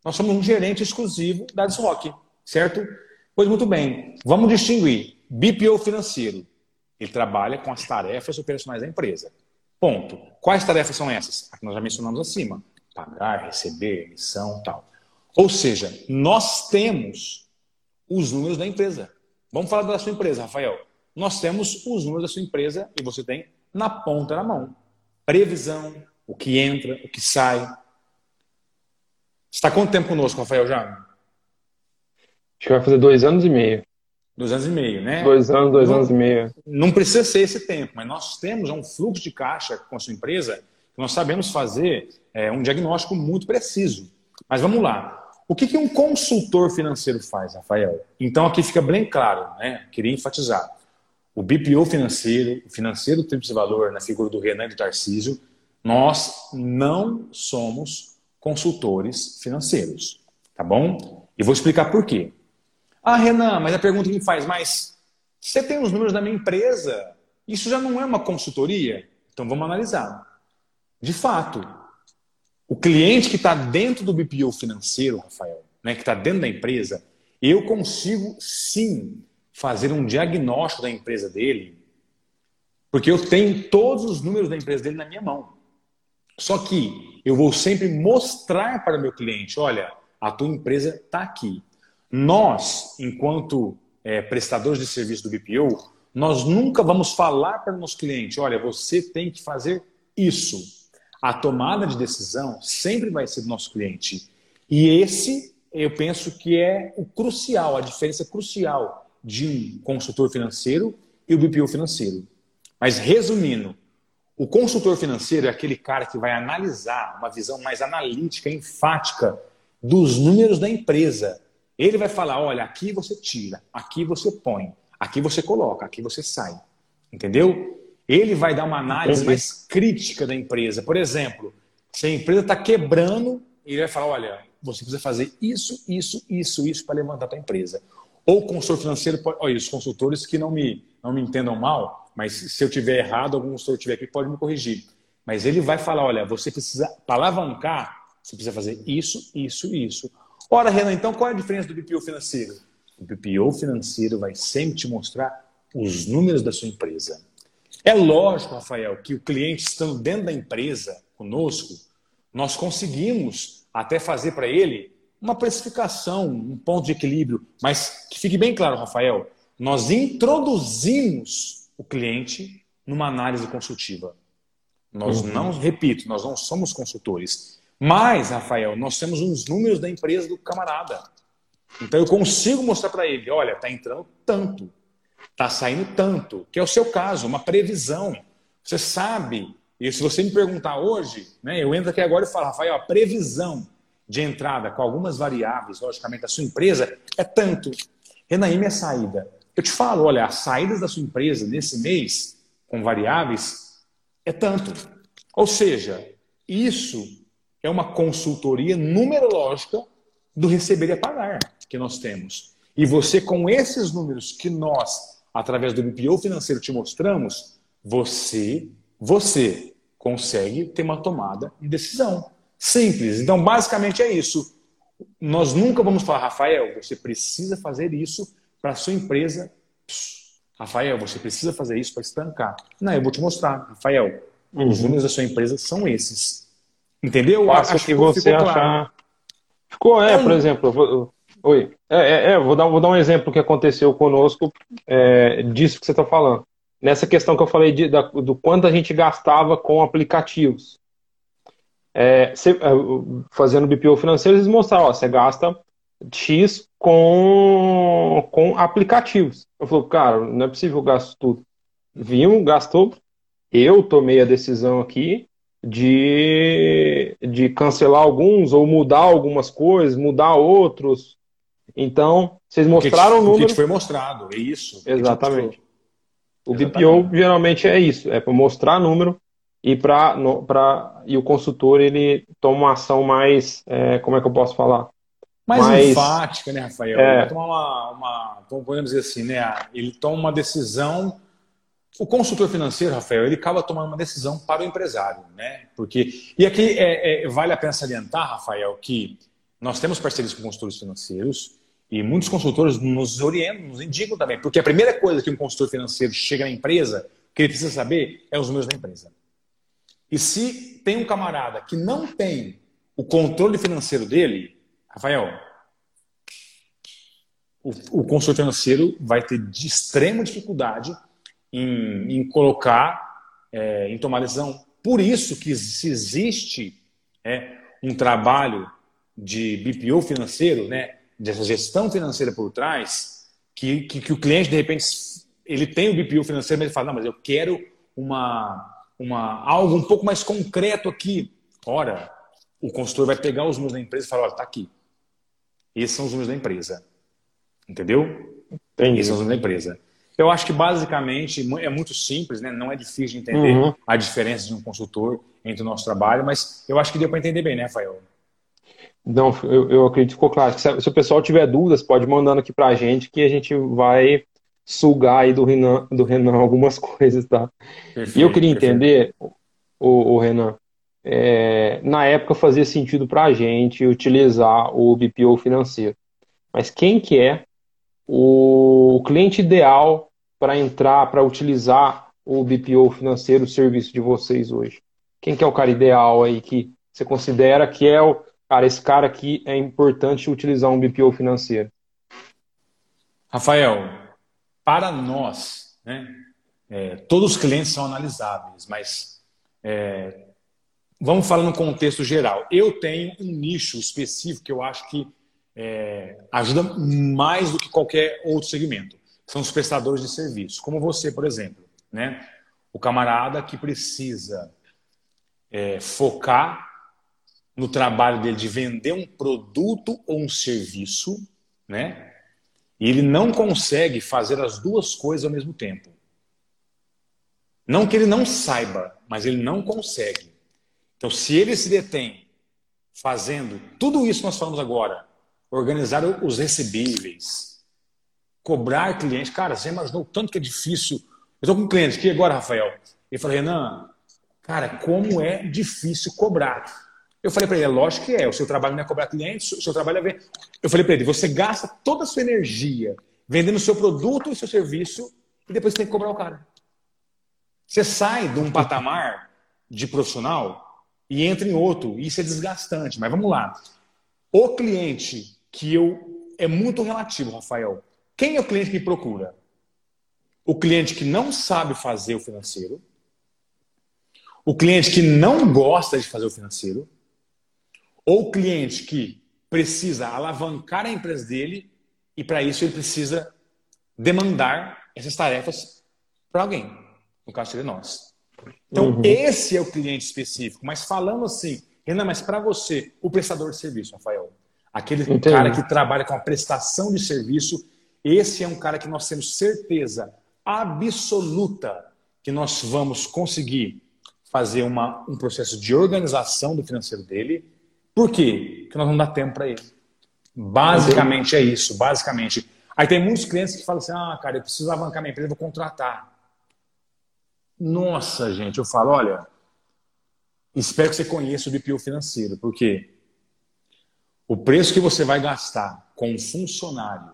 Nós somos um gerente exclusivo da Disrock, certo? Pois muito bem. Vamos distinguir. BPO financeiro. Ele trabalha com as tarefas operacionais da empresa. Ponto. Quais tarefas são essas? A que nós já mencionamos acima. Pagar, receber, emissão tal. Ou seja, nós temos os números da empresa. Vamos falar da sua empresa, Rafael. Nós temos os números da sua empresa e você tem na ponta da mão. Previsão, o que entra, o que sai. Está quanto tempo conosco, Rafael, já? Acho que vai fazer dois anos e meio. Dois anos e meio, né? Dois anos, dois não, anos e meio. Não precisa ser esse tempo, mas nós temos um fluxo de caixa com a sua empresa que nós sabemos fazer é, um diagnóstico muito preciso. Mas vamos lá. O que, que um consultor financeiro faz, Rafael? Então aqui fica bem claro, né? Queria enfatizar. O BPO financeiro, o financeiro de valor na figura do Renan e do Tarcísio, nós não somos consultores financeiros, tá bom? E vou explicar por quê. Ah, Renan, mas a pergunta que me faz, mas você tem os números da minha empresa? Isso já não é uma consultoria? Então vamos analisar. De fato, o cliente que está dentro do BPO financeiro, Rafael, né, que está dentro da empresa, eu consigo sim fazer um diagnóstico da empresa dele, porque eu tenho todos os números da empresa dele na minha mão. Só que eu vou sempre mostrar para o meu cliente: olha, a tua empresa está aqui. Nós, enquanto é, prestadores de serviço do BPO, nós nunca vamos falar para o nosso cliente: olha, você tem que fazer isso. A tomada de decisão sempre vai ser do nosso cliente. E esse, eu penso que é o crucial, a diferença crucial de um consultor financeiro e o BPO financeiro. Mas resumindo, o consultor financeiro é aquele cara que vai analisar uma visão mais analítica, enfática dos números da empresa ele vai falar: olha, aqui você tira, aqui você põe, aqui você coloca, aqui você sai. Entendeu? Ele vai dar uma análise mais crítica da empresa. Por exemplo, se a empresa está quebrando, ele vai falar: olha, você precisa fazer isso, isso, isso, isso para levantar a empresa. Ou o consultor financeiro, pode, olha, os consultores que não me, não me entendam mal, mas se eu tiver errado, algum consultor estiver aqui, pode me corrigir. Mas ele vai falar: olha, você precisa, para alavancar, você precisa fazer isso, isso, isso. Ora, Renan, então qual é a diferença do BPO financeiro? O BPO financeiro vai sempre te mostrar os números da sua empresa. É lógico, Rafael, que o cliente estando dentro da empresa conosco, nós conseguimos até fazer para ele uma precificação, um ponto de equilíbrio, mas que fique bem claro, Rafael, nós introduzimos o cliente numa análise consultiva. Nós uhum. não, repito, nós não somos consultores. Mas, Rafael, nós temos os números da empresa do camarada. Então eu consigo mostrar para ele, olha, está entrando tanto, está saindo tanto, que é o seu caso, uma previsão. Você sabe, e se você me perguntar hoje, né, eu entro aqui agora e falo, Rafael, a previsão de entrada com algumas variáveis, logicamente, da sua empresa é tanto. Renaí, minha saída. Eu te falo, olha, as saídas da sua empresa nesse mês, com variáveis, é tanto. Ou seja, isso é uma consultoria numerológica do receber e pagar que nós temos. E você, com esses números que nós, através do BPO financeiro, te mostramos, você, você consegue ter uma tomada de decisão. Simples. Então, basicamente é isso. Nós nunca vamos falar, Rafael, você precisa fazer isso para a sua empresa. Rafael, você precisa fazer isso para estancar. Não, eu vou te mostrar. Rafael, uhum. os números da sua empresa são esses. Entendeu? Acho que, que você achar. Claro. Ficou, é, é, por exemplo. Oi. É, é, é, vou, dar, vou dar um exemplo que aconteceu conosco é, disso que você está falando. Nessa questão que eu falei de, da, do quanto a gente gastava com aplicativos. É, é fazendo BPO financeiro, eles mostraram, ó, você gasta X com, com aplicativos. Eu falei, cara, não é possível gasto tudo. Vimos, gastou. Eu tomei a decisão aqui de, de cancelar alguns ou mudar algumas coisas, mudar outros. Então, vocês mostraram o número. O que foi mostrado, é isso. Exatamente. O BPO geralmente é isso, é para mostrar número e para e o consultor ele toma uma ação mais, é, como é que eu posso falar? Mais, mais enfática, né, Rafael? É. Ele toma uma, uma, podemos dizer assim, né? Ele toma uma decisão. O consultor financeiro, Rafael, ele acaba tomando uma decisão para o empresário, né? Porque e aqui é, é, vale a pena salientar, Rafael, que nós temos parcerias com consultores financeiros e muitos consultores nos orientam, nos indicam também, porque a primeira coisa que um consultor financeiro chega na empresa, que ele precisa saber, é os números da empresa. E se tem um camarada que não tem o controle financeiro dele, Rafael, o, o consultor financeiro vai ter de extrema dificuldade em, em colocar, é, em tomar decisão. Por isso que se existe é, um trabalho de BPO financeiro, né, dessa gestão financeira por trás, que, que, que, o cliente, de repente, ele tem o BPO financeiro, mas ele fala, não, mas eu quero uma, uma, algo um pouco mais concreto aqui. Ora, o consultor vai pegar os números da empresa e falar, olha, está aqui. Esses são os números da empresa. Entendeu? Entendi. Esses são os números da empresa. Eu acho que basicamente é muito simples, né? não é difícil de entender uhum. a diferença de um consultor entre o nosso trabalho, mas eu acho que deu para entender bem, né, Rafael? Não, eu, eu acredito que ficou claro. Se, se, o pessoal tiver dúvidas, pode mandando aqui pra gente que a gente vai sugar aí do Renan, do Renan algumas coisas, tá? Perfeito, e eu queria entender, o, o Renan, é, na época fazia sentido pra gente utilizar o BPO financeiro. Mas quem que é o cliente ideal para entrar, para utilizar o BPO financeiro, o serviço de vocês hoje? Quem que é o cara ideal aí que você considera que é o cara, esse cara aqui é importante utilizar um BPO financeiro? Rafael, para nós, né, é, todos os clientes são analisáveis, mas é, vamos falar no contexto geral. Eu tenho um nicho específico que eu acho que é, ajuda mais do que qualquer outro segmento. São os prestadores de serviço, como você, por exemplo. Né? O camarada que precisa é, focar no trabalho dele de vender um produto ou um serviço, né? E ele não consegue fazer as duas coisas ao mesmo tempo. Não que ele não saiba, mas ele não consegue. Então, se ele se detém fazendo tudo isso que nós falamos agora, organizar os recebíveis, cobrar cliente, cara, você imaginou o tanto que é difícil. Eu estou com um cliente aqui agora, Rafael. Ele falou, Renan, cara, como é difícil cobrar. Eu falei para ele, é lógico que é, o seu trabalho não é cobrar clientes, o seu trabalho é ver. Eu falei para ele, você gasta toda a sua energia vendendo o seu produto e seu serviço e depois você tem que cobrar o cara. Você sai de um patamar de profissional e entra em outro, e isso é desgastante. Mas vamos lá. O cliente que eu. É muito relativo, Rafael. Quem é o cliente que procura? O cliente que não sabe fazer o financeiro, o cliente que não gosta de fazer o financeiro, ou cliente que precisa alavancar a empresa dele e para isso ele precisa demandar essas tarefas para alguém. No caso seria nós. Então, uhum. esse é o cliente específico. Mas falando assim, Renan, mas para você, o prestador de serviço, Rafael, aquele Entendi. cara que trabalha com a prestação de serviço, esse é um cara que nós temos certeza absoluta que nós vamos conseguir fazer uma, um processo de organização do financeiro dele, por quê? Porque nós não dá tempo para ele. Basicamente é isso, basicamente. Aí tem muitos clientes que falam assim: ah, cara, eu preciso alavancar minha empresa, vou contratar. Nossa, gente, eu falo: olha, espero que você conheça o BPO financeiro, porque o preço que você vai gastar com um funcionário,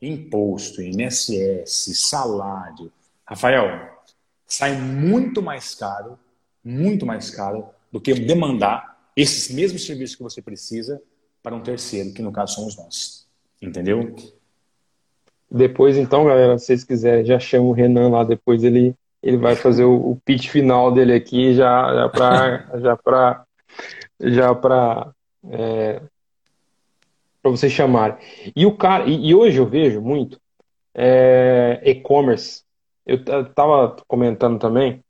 imposto, INSS, salário, Rafael, sai muito mais caro, muito mais caro do que demandar esses mesmos serviços que você precisa para um terceiro, que no caso somos nós. Entendeu? Depois, então, galera, se vocês quiserem, já chama o Renan lá, depois ele, ele vai fazer o, o pitch final dele aqui, já, já para já para já para é, para você chamar. E o cara, e, e hoje eu vejo muito é, e-commerce. Eu estava comentando também,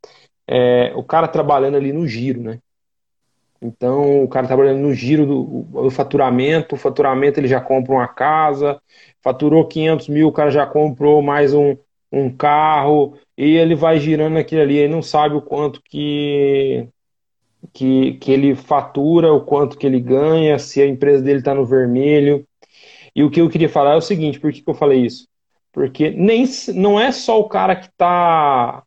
é, o cara trabalhando ali no giro, né? Então, o cara trabalhando no giro do, do, faturamento, o faturamento ele já compra uma casa, faturou 500 mil, o cara já comprou mais um, um carro, e ele vai girando aquilo ali, ele não sabe o quanto que, que, que ele fatura, o quanto que ele ganha, se a empresa dele está no vermelho. E o que eu queria falar é o seguinte, por que, que eu falei isso? Porque nem, não é só o cara que está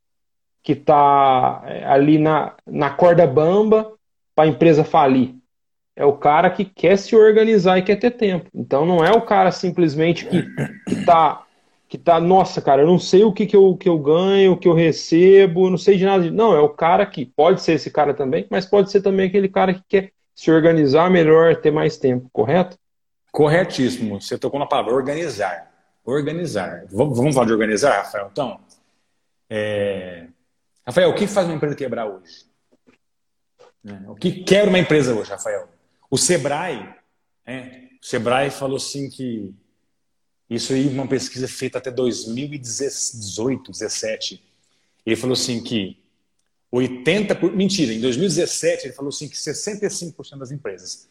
que tá é, ali na, na corda bamba para a empresa falir. É o cara que quer se organizar e quer ter tempo. Então não é o cara simplesmente que, que tá que tá, nossa, cara, eu não sei o que, que, eu, que eu ganho, o que eu recebo, não sei de nada. Não, é o cara que pode ser esse cara também, mas pode ser também aquele cara que quer se organizar melhor, ter mais tempo, correto? Corretíssimo. Você tocou na palavra organizar. Organizar. Vamos, vamos falar de organizar, Rafael? Então, é... Rafael, o que faz uma empresa quebrar hoje? É, o que quebra uma empresa hoje, Rafael? O Sebrae, é, o Sebrae falou assim que isso aí, uma pesquisa feita até 2018, 17. Ele falou assim que 80%, por, mentira, em 2017 ele falou assim que 65% das empresas,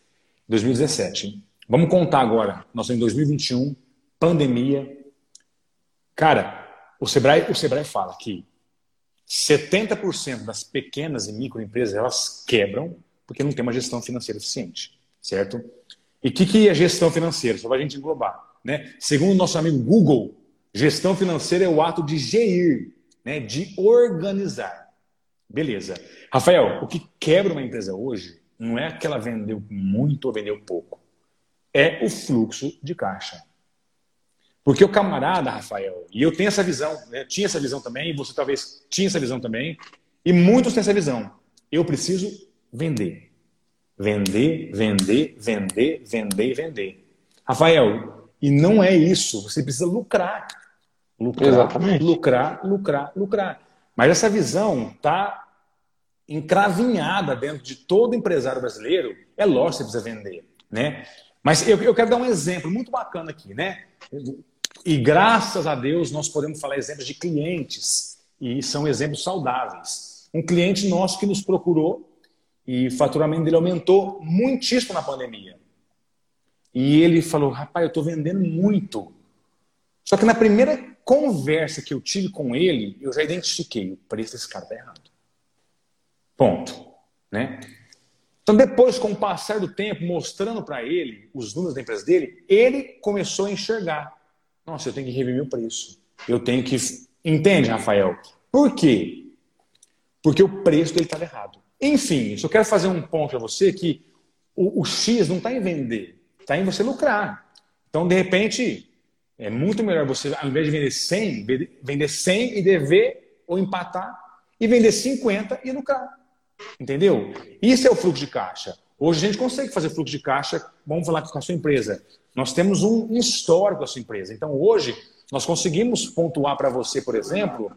2017. Vamos contar agora, nós estamos em 2021, pandemia. Cara, o Sebrae, o Sebrae fala que 70% das pequenas e microempresas elas quebram porque não tem uma gestão financeira eficiente, certo? E o que, que é gestão financeira? Só para a gente englobar. Né? Segundo o nosso amigo Google, gestão financeira é o ato de gerir, né? de organizar. Beleza. Rafael, o que quebra uma empresa hoje não é que ela vendeu muito ou vendeu pouco. É o fluxo de caixa. Porque o camarada, Rafael, e eu tenho essa visão, né? tinha essa visão também, e você talvez tinha essa visão também, e muitos têm essa visão. Eu preciso vender. Vender, vender, vender, vender, vender. Rafael, e não é isso. Você precisa lucrar. Lucrar, Exatamente. lucrar, lucrar, lucrar. Mas essa visão está encravinhada dentro de todo empresário brasileiro. É lógico que você precisa vender. Né? Mas eu, eu quero dar um exemplo muito bacana aqui. Né? E graças a Deus nós podemos falar exemplos de clientes. E são exemplos saudáveis. Um cliente nosso que nos procurou e o faturamento dele aumentou muitíssimo na pandemia. E ele falou: rapaz, eu estou vendendo muito. Só que na primeira conversa que eu tive com ele, eu já identifiquei: o preço desse cara está errado. Ponto. Né? Então, depois, com o passar do tempo, mostrando para ele os números da empresa dele, ele começou a enxergar: nossa, eu tenho que rever meu preço. Eu tenho que. Entende, Rafael? Por quê? Porque o preço dele estava errado. Enfim, só quero fazer um ponto para você que o, o X não está em vender está em você lucrar. Então, de repente, é muito melhor você, ao invés de vender 100, vender 100 e dever ou empatar, e vender 50 e lucrar. Entendeu? Isso é o fluxo de caixa. Hoje a gente consegue fazer fluxo de caixa, vamos falar com a sua empresa. Nós temos um histórico sua empresa. Então, hoje, nós conseguimos pontuar para você, por exemplo,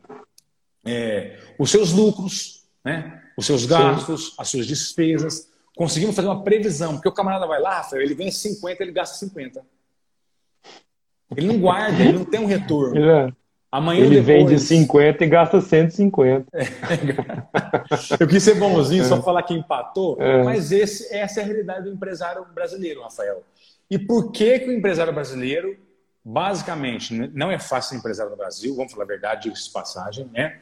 é, os seus lucros, né? os seus gastos, Sim. as suas despesas, conseguimos fazer uma previsão, porque o camarada vai lá, Rafael, ele ganha 50, ele gasta 50. Ele não guarda, ele não tem um retorno. É. Amanhã ele depois... vende 50 e gasta 150. É. Eu quis ser bonzinho, é. só falar que empatou, é. mas esse, essa é a realidade do empresário brasileiro, Rafael. E por que, que o empresário brasileiro, basicamente, não é fácil ser empresário no Brasil, vamos falar a verdade, diga-se de passagem, né?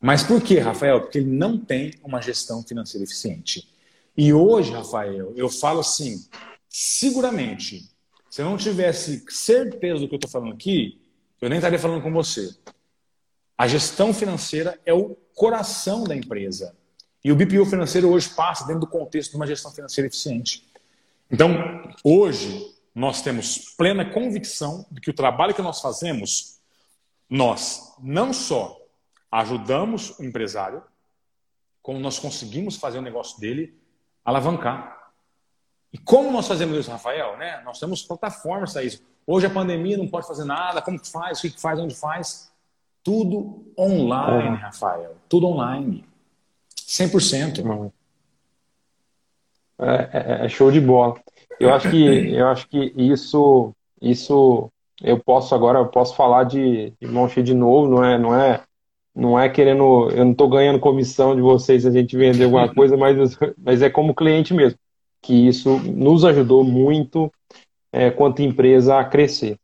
Mas por que, Rafael? Porque ele não tem uma gestão financeira eficiente. E hoje, Rafael, eu falo assim, seguramente, se eu não tivesse certeza do que eu estou falando aqui, eu nem estaria falando com você. A gestão financeira é o coração da empresa. E o BPO financeiro hoje passa dentro do contexto de uma gestão financeira eficiente. Então, hoje, nós temos plena convicção de que o trabalho que nós fazemos, nós não só ajudamos o empresário, como nós conseguimos fazer o negócio dele alavancar. E como nós fazemos isso, Rafael? Né? Nós temos plataformas para isso. Hoje a pandemia não pode fazer nada, como que faz, o que faz, onde faz. Tudo online. Rafael. Tudo online. 100%. Uhum. É, é, é, show de bola. Eu acho que, eu acho que isso, isso eu posso agora, eu posso falar de, de mão cheia de novo, não é, não é, não é querendo, eu não estou ganhando comissão de vocês se a gente vender alguma coisa, mas, mas é como cliente mesmo, que isso nos ajudou muito é, quanto empresa a crescer.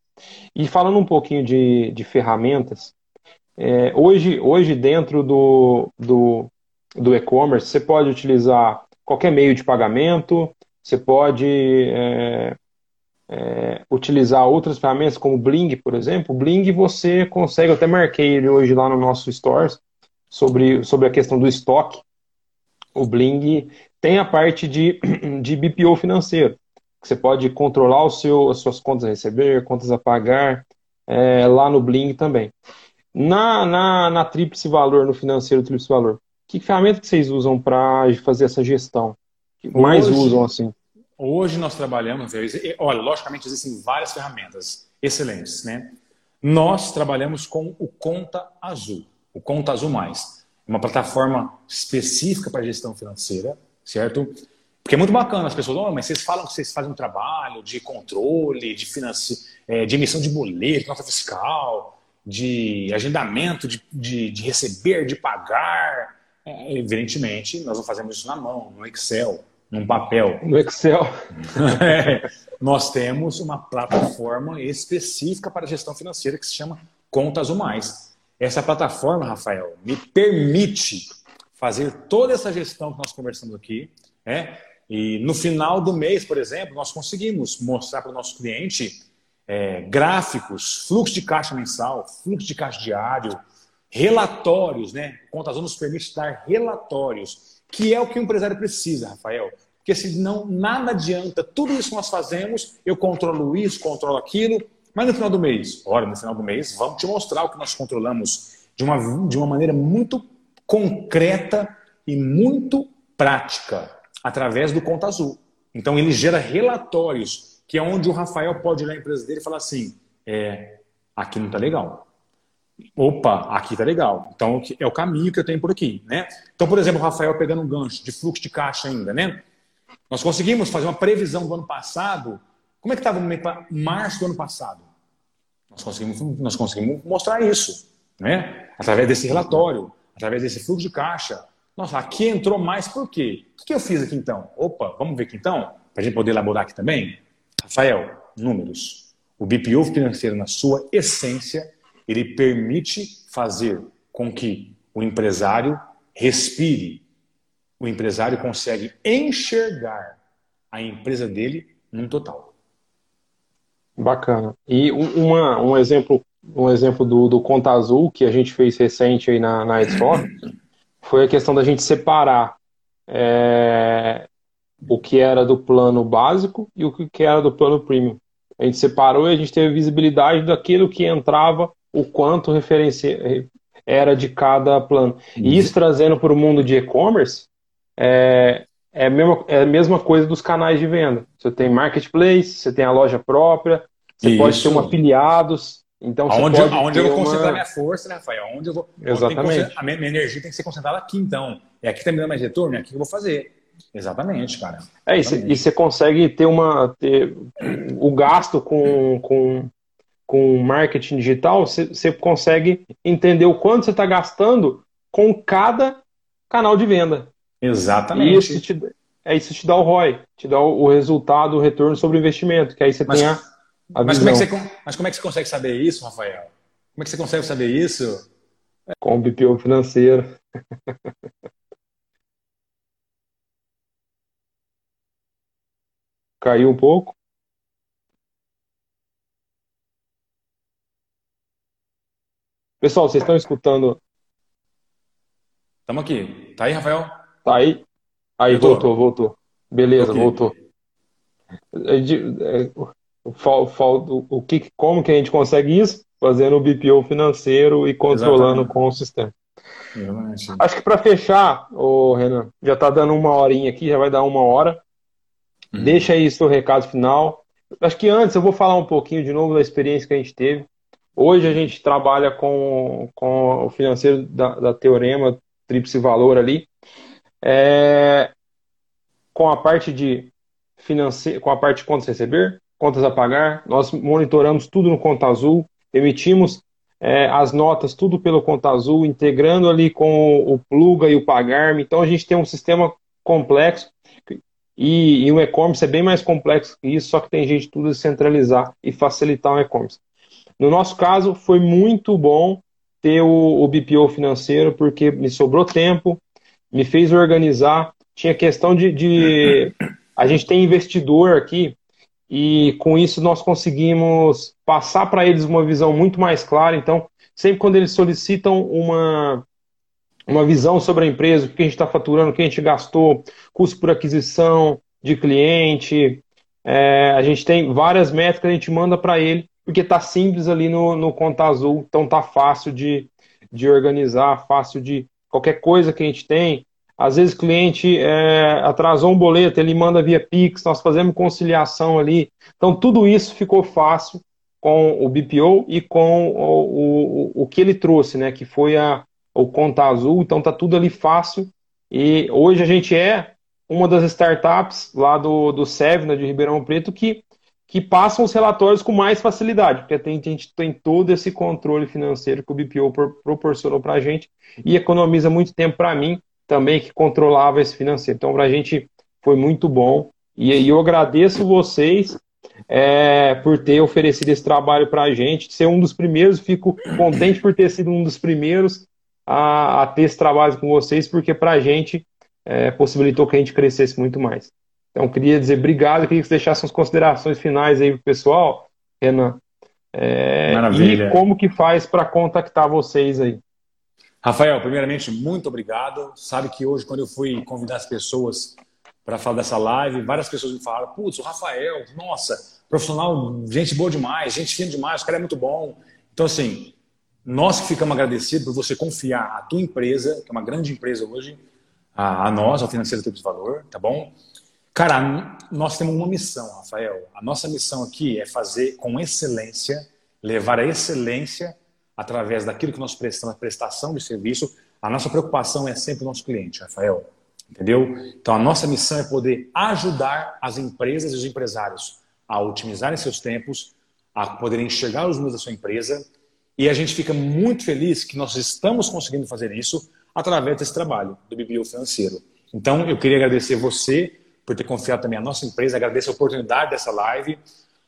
E falando um pouquinho de, de ferramentas, é, hoje, hoje dentro do, do, do e-commerce, você pode utilizar qualquer meio de pagamento, você pode é, é, utilizar outras ferramentas como o Bling, por exemplo. O Bling você consegue, eu até marquei ele hoje lá no nosso stores sobre, sobre a questão do estoque. O Bling tem a parte de, de BPO financeiro. Você pode controlar o seu, as suas contas a receber, contas a pagar, é, lá no Bling também. Na, na, na Tríplice Valor, no financeiro Tríplice Valor, que ferramenta que vocês usam para fazer essa gestão? Que mais hoje, usam assim? Hoje nós trabalhamos, olha, logicamente existem várias ferramentas excelentes, né? Nós trabalhamos com o Conta Azul, o Conta Azul Mais, uma plataforma específica para gestão financeira, certo? Porque é muito bacana as pessoas, oh, mas vocês falam que vocês fazem um trabalho de controle, de, financi... É, de emissão de boleto, nota fiscal, de agendamento, de, de, de receber, de pagar. É, evidentemente, nós não fazemos isso na mão, no Excel num papel. No Excel. é, nós temos uma plataforma específica para gestão financeira que se chama Contas ou Mais. Essa plataforma, Rafael, me permite fazer toda essa gestão que nós conversamos aqui. É, e no final do mês, por exemplo, nós conseguimos mostrar para o nosso cliente é, gráficos, fluxo de caixa mensal, fluxo de caixa diário, relatórios, né? Contas nos permite dar relatórios que é o que o empresário precisa, Rafael. Porque senão nada adianta, tudo isso nós fazemos, eu controlo isso, controlo aquilo, mas no final do mês, ora, no final do mês, vamos te mostrar o que nós controlamos de uma, de uma maneira muito concreta e muito prática, através do Conta Azul. Então ele gera relatórios, que é onde o Rafael pode olhar a empresa dele e falar assim, é, aqui não está legal, opa, aqui tá legal. Então é o caminho que eu tenho por aqui, né? Então, por exemplo, o Rafael pegando um gancho de fluxo de caixa ainda, né? Nós conseguimos fazer uma previsão do ano passado. Como é que estava mês março do ano passado? Nós conseguimos, nós conseguimos mostrar isso, né? Através desse relatório, através desse fluxo de caixa. Nossa, aqui entrou mais por quê? O que eu fiz aqui então? Opa, vamos ver aqui então, para a gente poder elaborar aqui também. Rafael, números. O BPO financeiro, na sua essência, ele permite fazer com que o empresário respire. O empresário consegue enxergar a empresa dele num total. Bacana. E uma, um exemplo, um exemplo do, do Conta Azul que a gente fez recente aí na, na Edfor foi a questão da gente separar é, o que era do plano básico e o que era do plano premium. A gente separou e a gente teve visibilidade daquilo que entrava o quanto referência era de cada plano. E uhum. isso trazendo para o mundo de e-commerce é, é, a mesma, é a mesma coisa dos canais de venda. Você tem marketplace, você tem a loja própria, você isso. pode ter um afiliados. Então, aonde, pode aonde eu vou uma... concentrar minha força, né, Rafael? Onde eu vou. Exatamente. a minha, minha energia tem que ser concentrada aqui, então. É aqui que está me dando mais retorno, é aqui que eu vou fazer. Exatamente, cara. É isso. E você consegue ter uma. Ter, o gasto com, com com marketing digital, você consegue entender o quanto você está gastando com cada canal de venda. Exatamente. E isso te, é isso te dá o ROI, te dá o, resultado, o retorno sobre o investimento, que aí você mas, tem a, a mas Como é que você, mas como é que você consegue saber isso, Rafael? Como é que você consegue saber isso? Com o BPO financeiro. Caiu um pouco. Pessoal, vocês estão escutando? Estamos aqui. Tá aí, Rafael? Tá aí? Aí, voltou, voltou. Beleza, okay. voltou. É, é, o que, como que a gente consegue isso? Fazendo o BPO financeiro e controlando Exatamente. com o sistema. Acho que para fechar, ô Renan, já está dando uma horinha aqui, já vai dar uma hora. Uhum. Deixa aí seu recado final. Acho que antes eu vou falar um pouquinho de novo da experiência que a gente teve. Hoje a gente trabalha com, com o financeiro da, da Teorema, Tríplice Valor ali. É, com a parte de financeiro, com a parte de contas receber, contas a pagar, nós monitoramos tudo no Conta Azul, emitimos é, as notas tudo pelo Conta Azul, integrando ali com o Pluga e o Pagarme. Então a gente tem um sistema complexo e, e o e-commerce é bem mais complexo que isso, só que tem gente tudo centralizar e facilitar o e-commerce. No nosso caso, foi muito bom ter o, o BPO financeiro, porque me sobrou tempo, me fez organizar. Tinha questão de, de. A gente tem investidor aqui, e com isso nós conseguimos passar para eles uma visão muito mais clara. Então, sempre quando eles solicitam uma, uma visão sobre a empresa, o que a gente está faturando, o que a gente gastou, custo por aquisição de cliente, é, a gente tem várias métricas que a gente manda para ele, porque está simples ali no, no Conta Azul, então está fácil de, de organizar, fácil de qualquer coisa que a gente tem, às vezes o cliente é, atrasou um boleto, ele manda via Pix, nós fazemos conciliação ali. Então tudo isso ficou fácil com o BPO e com o, o, o que ele trouxe, né? Que foi a, o Conta Azul. Então tá tudo ali fácil. E hoje a gente é uma das startups lá do, do Sevna de Ribeirão Preto que, que passam os relatórios com mais facilidade, porque tem, a gente tem todo esse controle financeiro que o BPO proporcionou para a gente e economiza muito tempo para mim também que controlava esse financeiro. Então, para a gente foi muito bom. E, e eu agradeço vocês é, por ter oferecido esse trabalho para a gente, ser um dos primeiros. Fico contente por ter sido um dos primeiros a, a ter esse trabalho com vocês, porque para a gente é, possibilitou que a gente crescesse muito mais. Então, queria dizer obrigado, queria que você deixasse as considerações finais aí para o pessoal, Renan. É, Maravilha. E como que faz para contactar vocês aí? Rafael, primeiramente, muito obrigado. Sabe que hoje, quando eu fui convidar as pessoas para falar dessa live, várias pessoas me falaram: putz, o Rafael, nossa, profissional, gente boa demais, gente fina demais, o cara é muito bom. Então, assim, nós que ficamos agradecidos por você confiar a tua empresa, que é uma grande empresa hoje, a, a nós, ao Financeiro Tempo de Valor, tá bom? Cara, nós temos uma missão, Rafael. A nossa missão aqui é fazer com excelência, levar a excelência através daquilo que nós prestamos, a prestação de serviço, a nossa preocupação é sempre o nosso cliente, Rafael. Entendeu? Então, a nossa missão é poder ajudar as empresas e os empresários a otimizarem seus tempos, a poderem enxergar os números da sua empresa. E a gente fica muito feliz que nós estamos conseguindo fazer isso através desse trabalho do BBO Financeiro. Então, eu queria agradecer você por ter confiado também a nossa empresa, agradeço a oportunidade dessa live.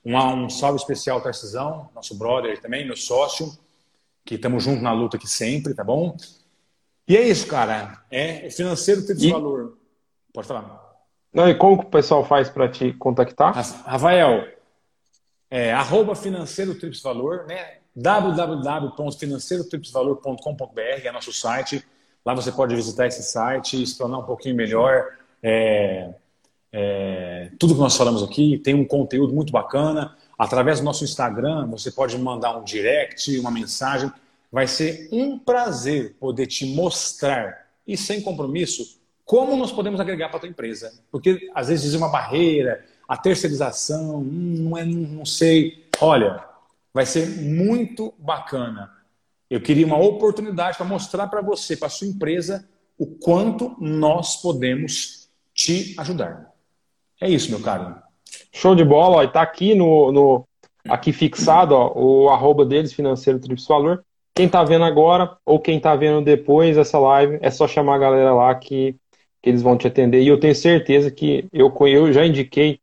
Um, um salve especial ao Tarcisão, nosso brother também, meu sócio que estamos juntos na luta aqui sempre, tá bom? E é isso, cara. É financeiro tem esse e... valor. Pode falar. Não, e como que o pessoal faz para te contactar? Rafael, é, arroba financeiro trips valor, né? www.financeirotripsvalor.com.br é nosso site. Lá você pode visitar esse site, explanar um pouquinho melhor é, é, tudo que nós falamos aqui. Tem um conteúdo muito bacana. Através do nosso Instagram, você pode mandar um direct, uma mensagem. Vai ser um prazer poder te mostrar, e sem compromisso, como nós podemos agregar para a tua empresa. Porque às vezes diz uma barreira, a terceirização, hum, não, é, não sei. Olha, vai ser muito bacana. Eu queria uma oportunidade para mostrar para você, para a sua empresa, o quanto nós podemos te ajudar. É isso, meu caro. Show de bola, ó, tá aqui no, no aqui fixado, ó, o arroba deles, financeiro Trips Valor. Quem tá vendo agora ou quem tá vendo depois essa live, é só chamar a galera lá que, que eles vão te atender. E eu tenho certeza que eu, eu já indiquei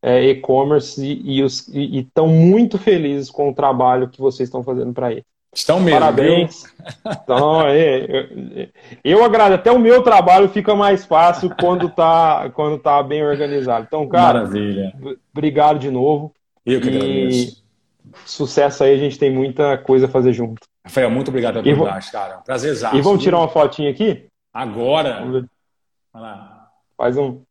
é, e-commerce e estão muito felizes com o trabalho que vocês estão fazendo para eles. Estão mesmo. Parabéns. Então, é, eu, eu agradeço. Até o meu trabalho fica mais fácil quando tá, quando tá bem organizado. Então, cara, Maravilha. obrigado de novo. Eu que e agradeço. Sucesso aí, a gente tem muita coisa a fazer junto. Rafael, muito obrigado pela oportunidade, cara. Prazer E vamos tirar uma fotinha aqui? Agora. Faz um.